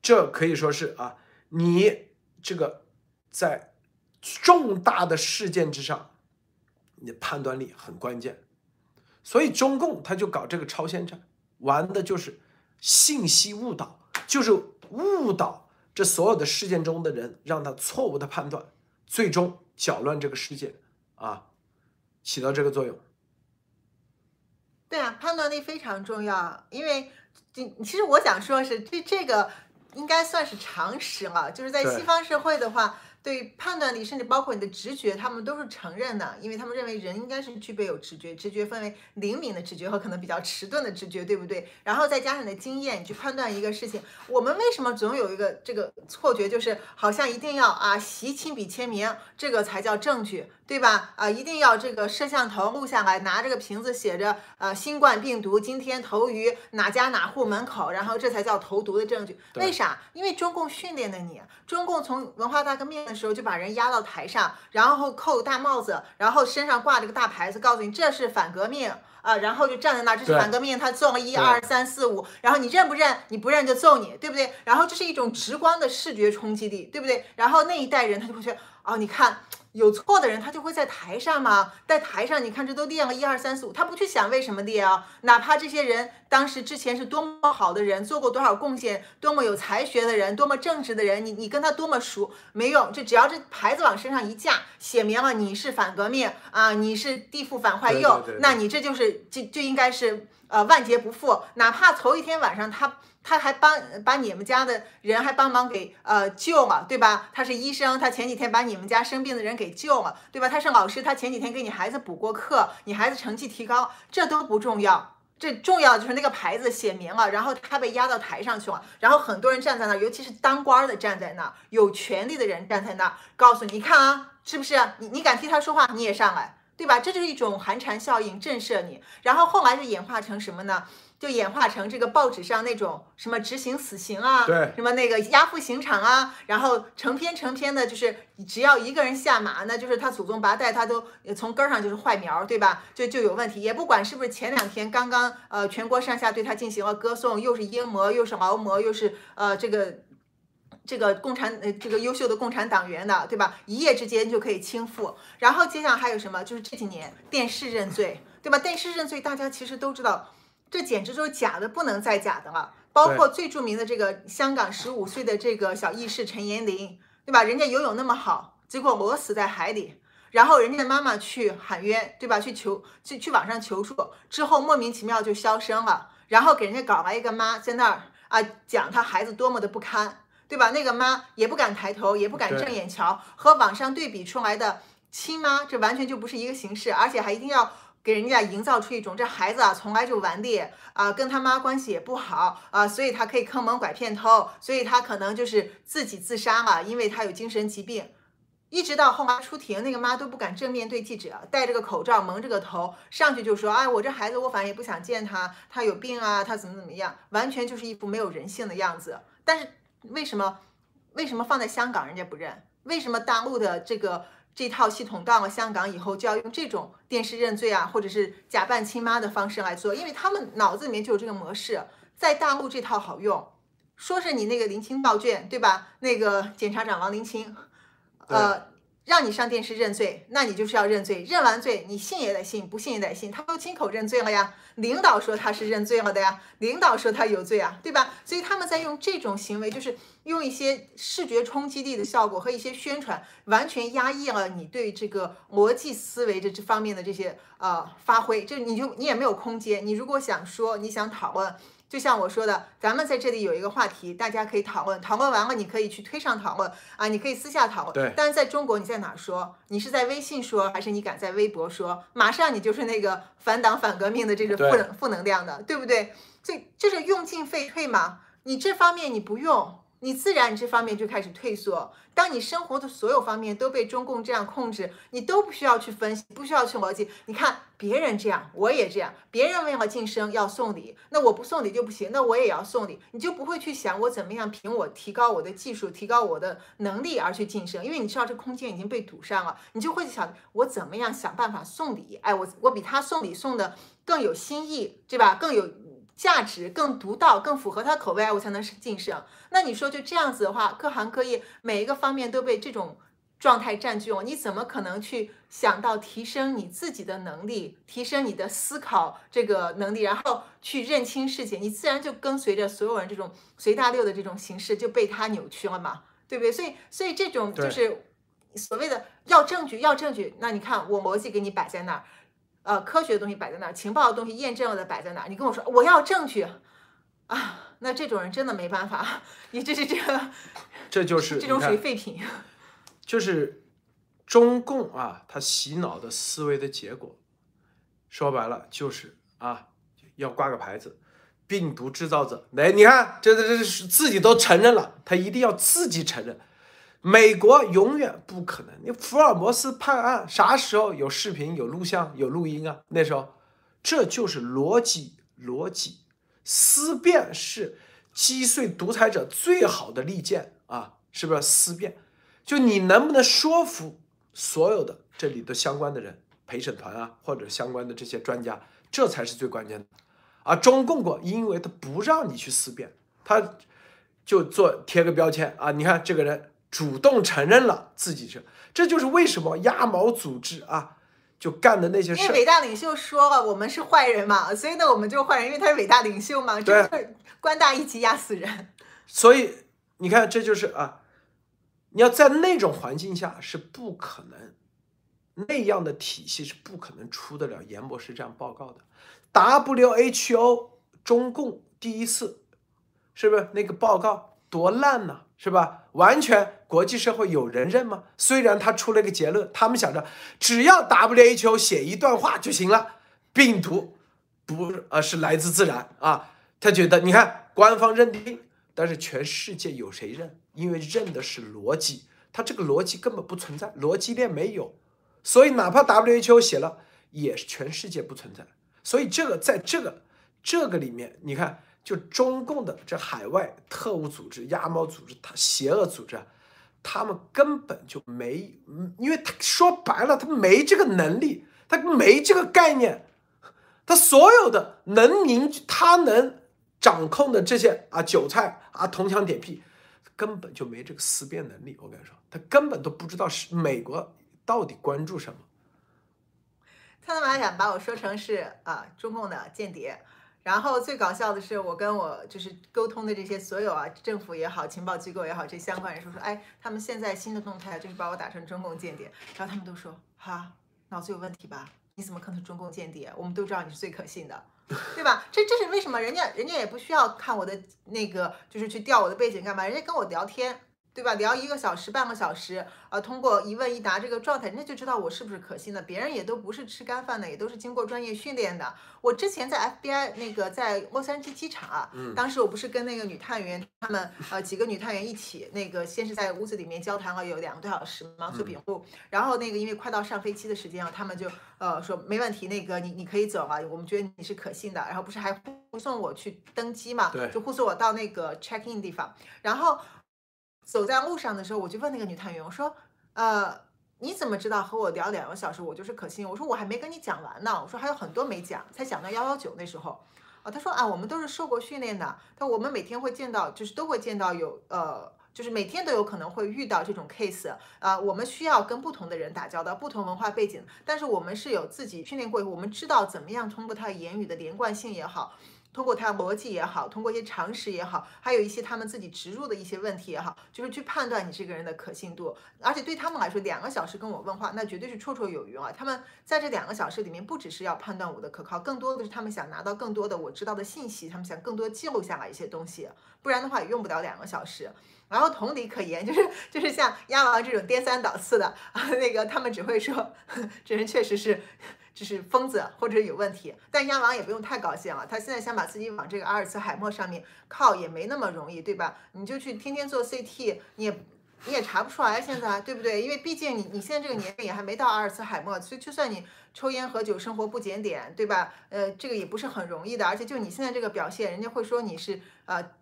这可以说是啊，你这个在重大的事件之上，你的判断力很关键。所以中共他就搞这个超限战，玩的就是信息误导，就是误导。这所有的事件中的人，让他错误的判断，最终搅乱这个世界，啊，起到这个作用。对啊，判断力非常重要，因为其其实我想说是这这个应该算是常识了，就是在西方社会的话。对判断力，甚至包括你的直觉，他们都是承认的，因为他们认为人应该是具备有直觉，直觉分为灵敏的直觉和可能比较迟钝的直觉，对不对？然后再加上你的经验，你去判断一个事情。我们为什么总有一个这个错觉，就是好像一定要啊习亲笔签名，这个才叫证据，对吧？啊，一定要这个摄像头录下来，拿这个瓶子写着呃新冠病毒今天投于哪家哪户门口，然后这才叫投毒的证据。为啥？因为中共训练的你，中共从文化大革命的时候就把人压到台上，然后扣大帽子，然后身上挂着个大牌子，告诉你这是反革命啊，然后就站在那儿，这是反革命，他揍了一二三四五，然后你认不认？你不认就揍你，对不对？然后这是一种直观的视觉冲击力，对不对？然后那一代人他就会觉得，哦，你看。有错的人，他就会在台上嘛，在台上，你看这都列了一二三四五，他不去想为什么列啊？哪怕这些人当时之前是多么好的人，做过多少贡献，多么有才学的人，多么正直的人，你你跟他多么熟没用，这只要这牌子往身上一架，写明了你是反革命啊，你是地富反坏右，那你这就是就就应该是呃万劫不复，哪怕头一天晚上他。他还帮把你们家的人还帮忙给呃救了，对吧？他是医生，他前几天把你们家生病的人给救了，对吧？他是老师，他前几天给你孩子补过课，你孩子成绩提高，这都不重要，这重要的就是那个牌子写明了，然后他被压到台上去了，然后很多人站在那儿，尤其是当官的站在那儿，有权利的人站在那儿，告诉你你看啊，是不是？你你敢替他说话，你也上来，对吧？这就是一种寒蝉效应，震慑你。然后后来就演化成什么呢？就演化成这个报纸上那种什么执行死刑啊，对，什么那个押赴刑场啊，然后成篇成篇的，就是只要一个人下马，那就是他祖宗八代他都从根儿上就是坏苗，对吧？就就有问题，也不管是不是前两天刚刚呃全国上下对他进行了歌颂，又是英模又是劳模又是呃这个这个共产呃这个优秀的共产党员的，对吧？一夜之间就可以倾覆。然后接下来还有什么？就是这几年电视认罪，对吧？电视认罪，大家其实都知道。这简直就是假的，不能再假的了。包括最著名的这个香港十五岁的这个小义士陈延龄，对吧？人家游泳那么好，结果裸死在海里，然后人家的妈妈去喊冤，对吧？去求去去网上求助，之后莫名其妙就消声了，然后给人家搞来一个妈在那儿啊讲他孩子多么的不堪，对吧？那个妈也不敢抬头，也不敢正眼瞧，和网上对比出来的亲妈，这完全就不是一个形式，而且还一定要。给人家营造出一种这孩子啊从来就顽劣啊，跟他妈关系也不好啊，所以他可以坑蒙拐骗偷，所以他可能就是自己自杀了，因为他有精神疾病。一直到后来出庭，那个妈都不敢正面对记者，戴着个口罩蒙着个头上去就说：“哎，我这孩子我反正也不想见他，他有病啊，他怎么怎么样，完全就是一副没有人性的样子。”但是为什么为什么放在香港人家不认？为什么大陆的这个？这套系统到了香港以后，就要用这种电视认罪啊，或者是假扮亲妈的方式来做，因为他们脑子里面就有这个模式。在大陆这套好用，说是你那个林清道卷，对吧？那个检察长王林清，呃，让你上电视认罪，那你就是要认罪，认完罪你信也得信，不信也得信，他都亲口认罪了呀。领导说他是认罪了的呀，领导说他有罪啊，对吧？所以他们在用这种行为，就是用一些视觉冲击力的效果和一些宣传，完全压抑了你对这个逻辑思维的这方面的这些呃发挥，就你就你也没有空间。你如果想说，你想讨论。就像我说的，咱们在这里有一个话题，大家可以讨论。讨论完了，你可以去推上讨论啊，你可以私下讨论。对。但是在中国，你在哪说？你是在微信说，还是你敢在微博说？马上你就是那个反党反革命的这个负能负能量的，对不对？所以这是用进废退嘛？你这方面你不用。你自然这方面就开始退缩。当你生活的所有方面都被中共这样控制，你都不需要去分析，不需要去逻辑。你看别人这样，我也这样。别人为了晋升要送礼，那我不送礼就不行，那我也要送礼。你就不会去想我怎么样凭我提高我的技术、提高我的能力而去晋升，因为你知道这空间已经被堵上了。你就会想我怎么样想办法送礼？哎，我我比他送礼送的更有新意，对吧？更有。价值更独到，更符合他口味，我才能晋升。那你说就这样子的话，各行各业每一个方面都被这种状态占据了，你怎么可能去想到提升你自己的能力，提升你的思考这个能力，然后去认清世界？你自然就跟随着所有人这种随大流的这种形式就被他扭曲了嘛，对不对？所以，所以这种就是所谓的要证据，要证据。那你看我逻辑给你摆在那儿。呃，科学的东西摆在那儿，情报的东西验证了的摆在那儿。你跟我说我要证据啊，那这种人真的没办法。你这是这个，这就是这种属于废品。就是中共啊，他洗脑的思维的结果，说白了就是啊，要挂个牌子，病毒制造者。来，你看，这这这是自己都承认了，他一定要自己承认。美国永远不可能。你福尔摩斯判案啥时候有视频、有录像、有录音啊？那时候，这就是逻辑，逻辑思辨是击碎独裁者最好的利剑啊！是不是思辨？就你能不能说服所有的这里的相关的人、陪审团啊，或者相关的这些专家，这才是最关键的。啊，中共国因为他不让你去思辨，他就做贴个标签啊！你看这个人。主动承认了自己是，这就是为什么鸭毛组织啊就干的那些事因为。伟大领袖说了，我们是坏人嘛，所以呢，我们就是坏人，因为他是伟大领袖嘛，对就是官大一级压死人。所以你看，这就是啊，你要在那种环境下是不可能，那样的体系是不可能出得了严博士这样报告的。WHO 中共第一次，是不是那个报告多烂呢？是吧？完全国际社会有人认吗？虽然他出了一个结论，他们想着只要 WHO 写一段话就行了，病毒不呃是来自自然啊，他觉得你看官方认定，但是全世界有谁认？因为认的是逻辑，它这个逻辑根本不存在，逻辑链没有，所以哪怕 WHO 写了，也是全世界不存在。所以这个在这个这个里面，你看，就中共的这海外特务组织、鸭毛组织，它邪恶组织，他们根本就没，因为他说白了，他没这个能力，他没这个概念，他所有的能凝聚，他能掌控的这些啊韭菜啊铜墙铁壁，根本就没这个思辨能力。我跟你说，他根本都不知道是美国到底关注什么。他他妈想把我说成是啊、中共的间谍。然后最搞笑的是，我跟我就是沟通的这些所有啊，政府也好，情报机构也好，这相关人士说，哎，他们现在新的动态就是把我打成中共间谍。然后他们都说，哈，脑子有问题吧？你怎么可能中共间谍？我们都知道你是最可信的，对吧？这这是为什么？人家人家也不需要看我的那个，就是去调我的背景干嘛？人家跟我聊天。对吧？聊一个小时、半个小时，呃，通过一问一答这个状态，人家就知道我是不是可信的。别人也都不是吃干饭的，也都是经过专业训练的。我之前在 FBI 那个在洛杉矶机场啊，当时我不是跟那个女探员他们呃几个女探员一起，那个先是在屋子里面交谈了有两个多小时嘛，做笔录，然后那个因为快到上飞机的时间啊，他们就呃说没问题，那个你你可以走了，我们觉得你是可信的，然后不是还护送我去登机嘛，对就护送我到那个 check in 地方，然后。走在路上的时候，我就问那个女探员，我说，呃，你怎么知道和我聊两个小时我就是可信？我说我还没跟你讲完呢，我说还有很多没讲，才讲到幺幺九那时候。啊，他说啊，我们都是受过训练的，他我们每天会见到，就是都会见到有呃。就是每天都有可能会遇到这种 case，啊，我们需要跟不同的人打交道，不同文化背景，但是我们是有自己训练过，我们知道怎么样通过他的言语的连贯性也好，通过他逻辑也好，通过一些常识也好，还有一些他们自己植入的一些问题也好，就是去判断你这个人的可信度。而且对他们来说，两个小时跟我问话，那绝对是绰绰有余啊。他们在这两个小时里面，不只是要判断我的可靠，更多的是他们想拿到更多的我知道的信息，他们想更多记录下来一些东西，不然的话也用不了两个小时。然后同理可言，就是就是像鸭王这种颠三倒四的啊，那个他们只会说 这人确实是就是疯子或者有问题，但鸭王也不用太高兴了，他现在想把自己往这个阿尔茨海默上面靠也没那么容易，对吧？你就去天天做 CT，你也。你也查不出来，现在对不对？因为毕竟你你现在这个年龄也还没到阿尔茨海默，所以就算你抽烟喝酒、生活不检点，对吧？呃，这个也不是很容易的。而且就你现在这个表现，人家会说你是呃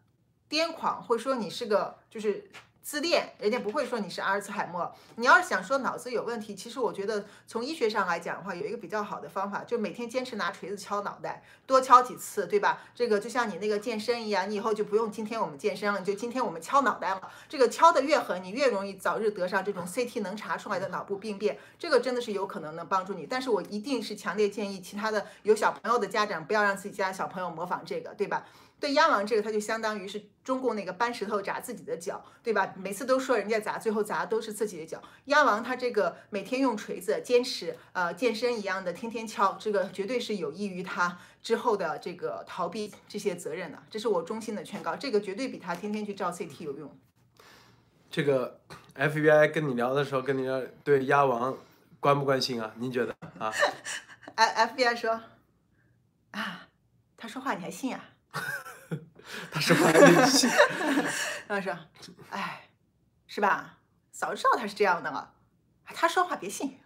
癫狂，会说你是个就是自恋，人家不会说你是阿尔茨海默。你要是想说脑子有问题，其实我觉得从医学上来讲的话，有一个比较好的方法，就每天坚持拿锤子敲脑袋，多敲几次，对吧？这个就像你那个健身一样，你以后就不用今天我们健身了，你就今天我们敲脑袋了。这个敲的越狠，你越容易早日得上这种 CT 能查出来的脑部病变，这个真的是有可能能帮助你。但是我一定是强烈建议其他的有小朋友的家长不要让自己家小朋友模仿这个，对吧？对央王这个，他就相当于是中共那个搬石头砸自己的脚，对吧？每次都说人家砸，最后砸的都是自己的脚。央王他这个每天用锤子，坚持呃健身一样的天天敲，这个绝对是有益于他之后的这个逃避这些责任的。这是我衷心的劝告，这个绝对比他天天去照 CT 有用。这个 FBI 跟你聊的时候，跟你聊对鸭王关不关心啊？您觉得啊？F FBI 说啊，他说话你还信呀、他是不是还信？然后说，哎，是吧？早知道他是这样的了，他说话别信，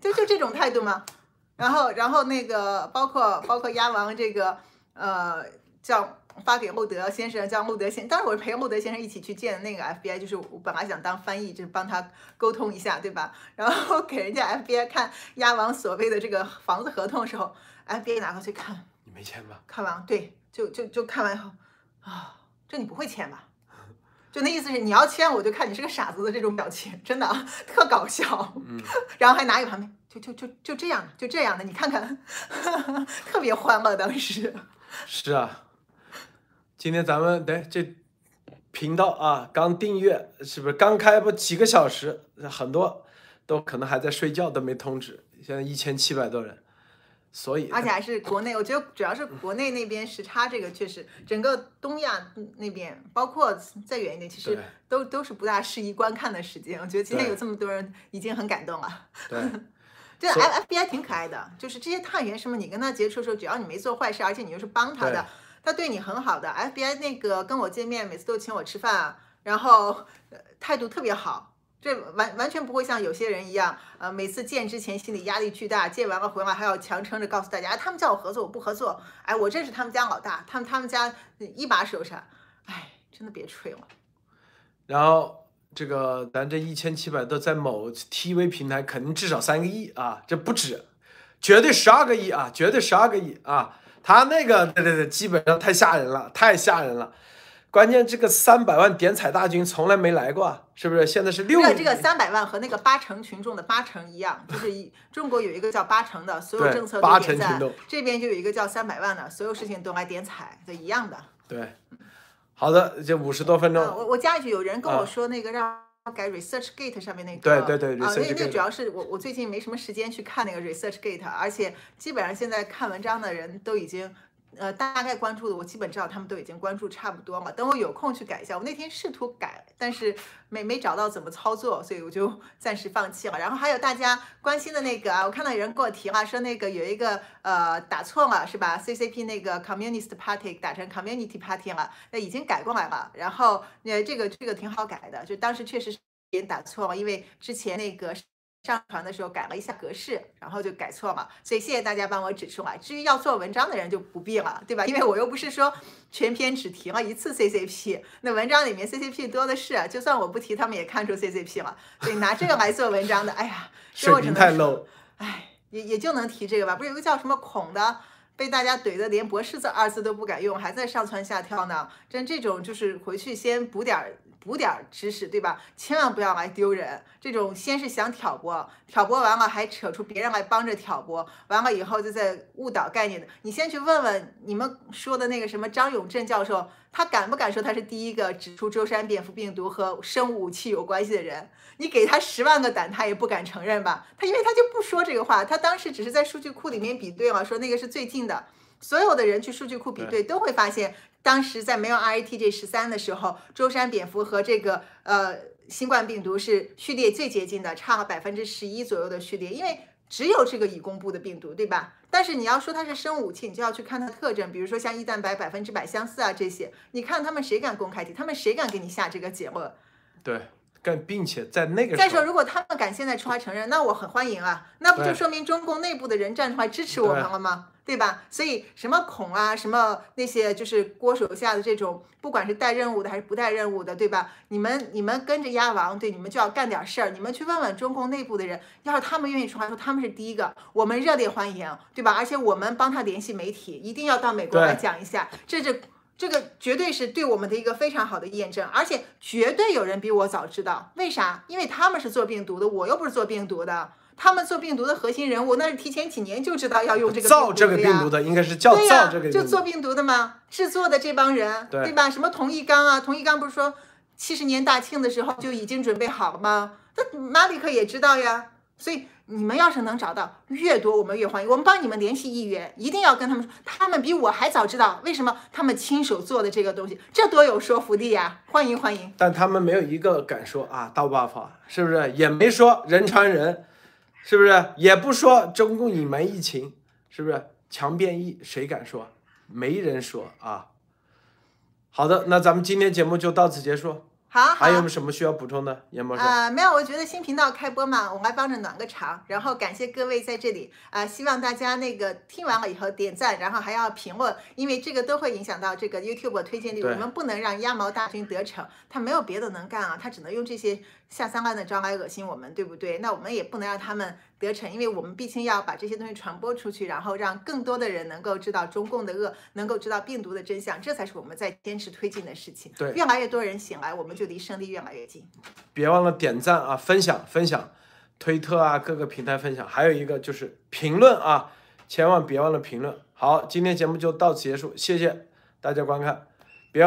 就就这种态度嘛。然后，然后那个包括包括鸭王这个呃叫发给路德先生，叫路德先，当时我是陪路德先生一起去见那个 FBI，就是我本来想当翻译，就是帮他沟通一下，对吧？然后给人家 FBI 看鸭王所谓的这个房子合同的时候，FBI 拿过去看，你没签吧？看完对，就就就看完以后啊，这你不会签吧？就那意思是你要签我就看你是个傻子的这种表情，真的啊 特搞笑。嗯，然后还拿一个旁边，就就就就这样，就这样的，你看看，特别欢乐当时。是啊，今天咱们哎这频道啊，刚订阅是不是刚开播几个小时，很多都可能还在睡觉，都没通知。现在一千七百多人，所以而且还是国内，我觉得主要是国内那边时差，这个确实整个东亚那边，包括再远一点，其实都都是不大适宜观看的时间。我觉得今天有这么多人，已经很感动了。对对，F FBI 挺可爱的，就是这些探员什么，你跟他接触的时候，只要你没做坏事，而且你又是帮他对的，他对你很好的。FBI 那个跟我见面，每次都请我吃饭啊，然后、呃态度特别好。这完完全不会像有些人一样，呃，每次见之前心理压力巨大，见完了回来还要强撑着告诉大家，哎他们叫我合作，我不合作，哎，我认识他们家老大，他们他们家一把手啥，哎，真的别吹了。然后这个咱这一千七百多在某 TV 平台肯定至少三个亿啊，这不止，绝对十二个亿啊，绝对十二个亿啊！他那个对对对，基本上太吓人了，太吓人了。关键这个三百万点彩大军从来没来过啊，是不是？现在是六这个这个三百万和那个八成群众的八成一样，就是一中国有一个叫八成的，所有政策都点赞成群众，这边就有一个叫三百万的，所有事情都来点彩，对，一样的。对，好的，这五十多分钟呃，，我我加一句，有人跟我啊说那个让改 ResearchGate 上面那个，对对对啊，因为那主要是我我最近没什么时间去看那个 ResearchGate，而且基本上现在看文章的人都已经。呃，大概关注的我基本知道，他们都已经关注差不多了。等我有空去改一下。我那天试图改，但是没没找到怎么操作，所以我就 暂时放弃了。然后还有大家关心的那个啊，我看到有人给我提了，说那个有一个呃打错了是吧？CCP 那个 Communist Party 打成 Community Party 了，那已经改过来了。然后呃这个这个挺好改的，就当时确实是有点打错了，因为之前那个。上传的时候改了一下格式，然后就改错了，所以谢谢大家帮我指出来。至于要做文章的人就不必了，对吧？因为我又不是说全篇只提了一次 CCP，那文章里面 CCP 多的是，就算我不提，他们也看出 CCP 了。所以拿这个来做文章的，哎呀，这水平太 low。哎，也也就能提这个吧。不是有个叫什么孔的，被大家怼的连博士字二字都不敢用，还在上蹿下跳呢。真这种就是回去先补点儿。补点儿知识，对吧？千万不要来丢人。这种先是想挑拨，挑拨完了还扯出别人来帮着挑拨，完了以后就在误导概念的。你先去问问你们说的那个什么张永正教授，他敢不敢说他是第一个指出舟山蝙蝠病毒和生物武器有关系的人？你给他十万个胆，他也不敢承认吧？他因为他就不说这个话，他当时只是在数据库里面比对了，说那个是最近的。所有的人去数据库比对，都会发现，当时在没有 RATJ 十三的时候，舟山蝙蝠和这个呃新冠病毒是序列最接近的，差了百分之十一左右的序列，因为只有这个已公布的病毒，对吧？但是你要说它是生物武器，你就要去看它的特征，比如说像 E 蛋白百分之百相似啊这些，你看他们谁敢公开提，他们谁敢给你下这个结论？对，更并且在那个再说，时候，如果他们敢现在出来承认，那我很欢迎啊，那不就说明中共内部的人站出来支持我们了吗？对吧？所以什么孔啊，什么那些就是郭手下的这种，不管是带任务的还是不带任务的，对吧？你们你们跟着鸭王，对，你们就要干点事儿。你们去问问中共内部的人，要是他们愿意出来说他们是第一个，我们热烈欢迎，对吧？而且我们帮他联系媒体，一定要到美国来讲一下，这是。这个绝对是对我们的一个非常好的验证，而且绝对有人比我早知道。为啥？因为他们是做病毒的，我又不是做病毒的。他们做病毒的核心人物，那是提前几年就知道要用这个造这个病毒的应该是叫造这个就做病毒的嘛，制作的这帮人，对吧？什么童一刚啊，童一刚不是说七十年大庆的时候就已经准备好了吗？那马里克也知道呀。所以你们要是能找到越多，我们越欢迎。我们帮你们联系议员，一定要跟他们说，他们比我还早知道，为什么他们亲手做的这个东西，这多有说服力呀！欢迎欢迎。但他们没有一个敢说啊刀疤法，是不是？也没说人传人，是不是？也不说中共隐瞒疫情，是不是？强变异，谁敢说？没人说啊。好的，那咱们今天节目就到此结束。好，好。还有什么需要补充的，严博士？啊、没有，我觉得新频道开播嘛，我来帮着暖个场，然后感谢各位在这里。啊、希望大家那个听完了以后点赞，然后还要评论，因为这个都会影响到这个 YouTube 推荐率，对。我们不能让鸭毛大军得逞，他没有别的能干啊，他只能用这些下三滥的招来恶心我们，对不对？那我们也不能让他们得逞，因为我们毕竟要把这些东西传播出去，然后让更多的人能够知道中共的恶，能够知道病毒的真相，这才是我们在坚持推进的事情。对越来越多人醒来，我们就离胜利越来越近。别忘了点赞啊，分享分享，推特啊各个平台分享，还有一个就是评论啊，千万别忘了评论。好，今天节目就到此结束，谢谢大家观看。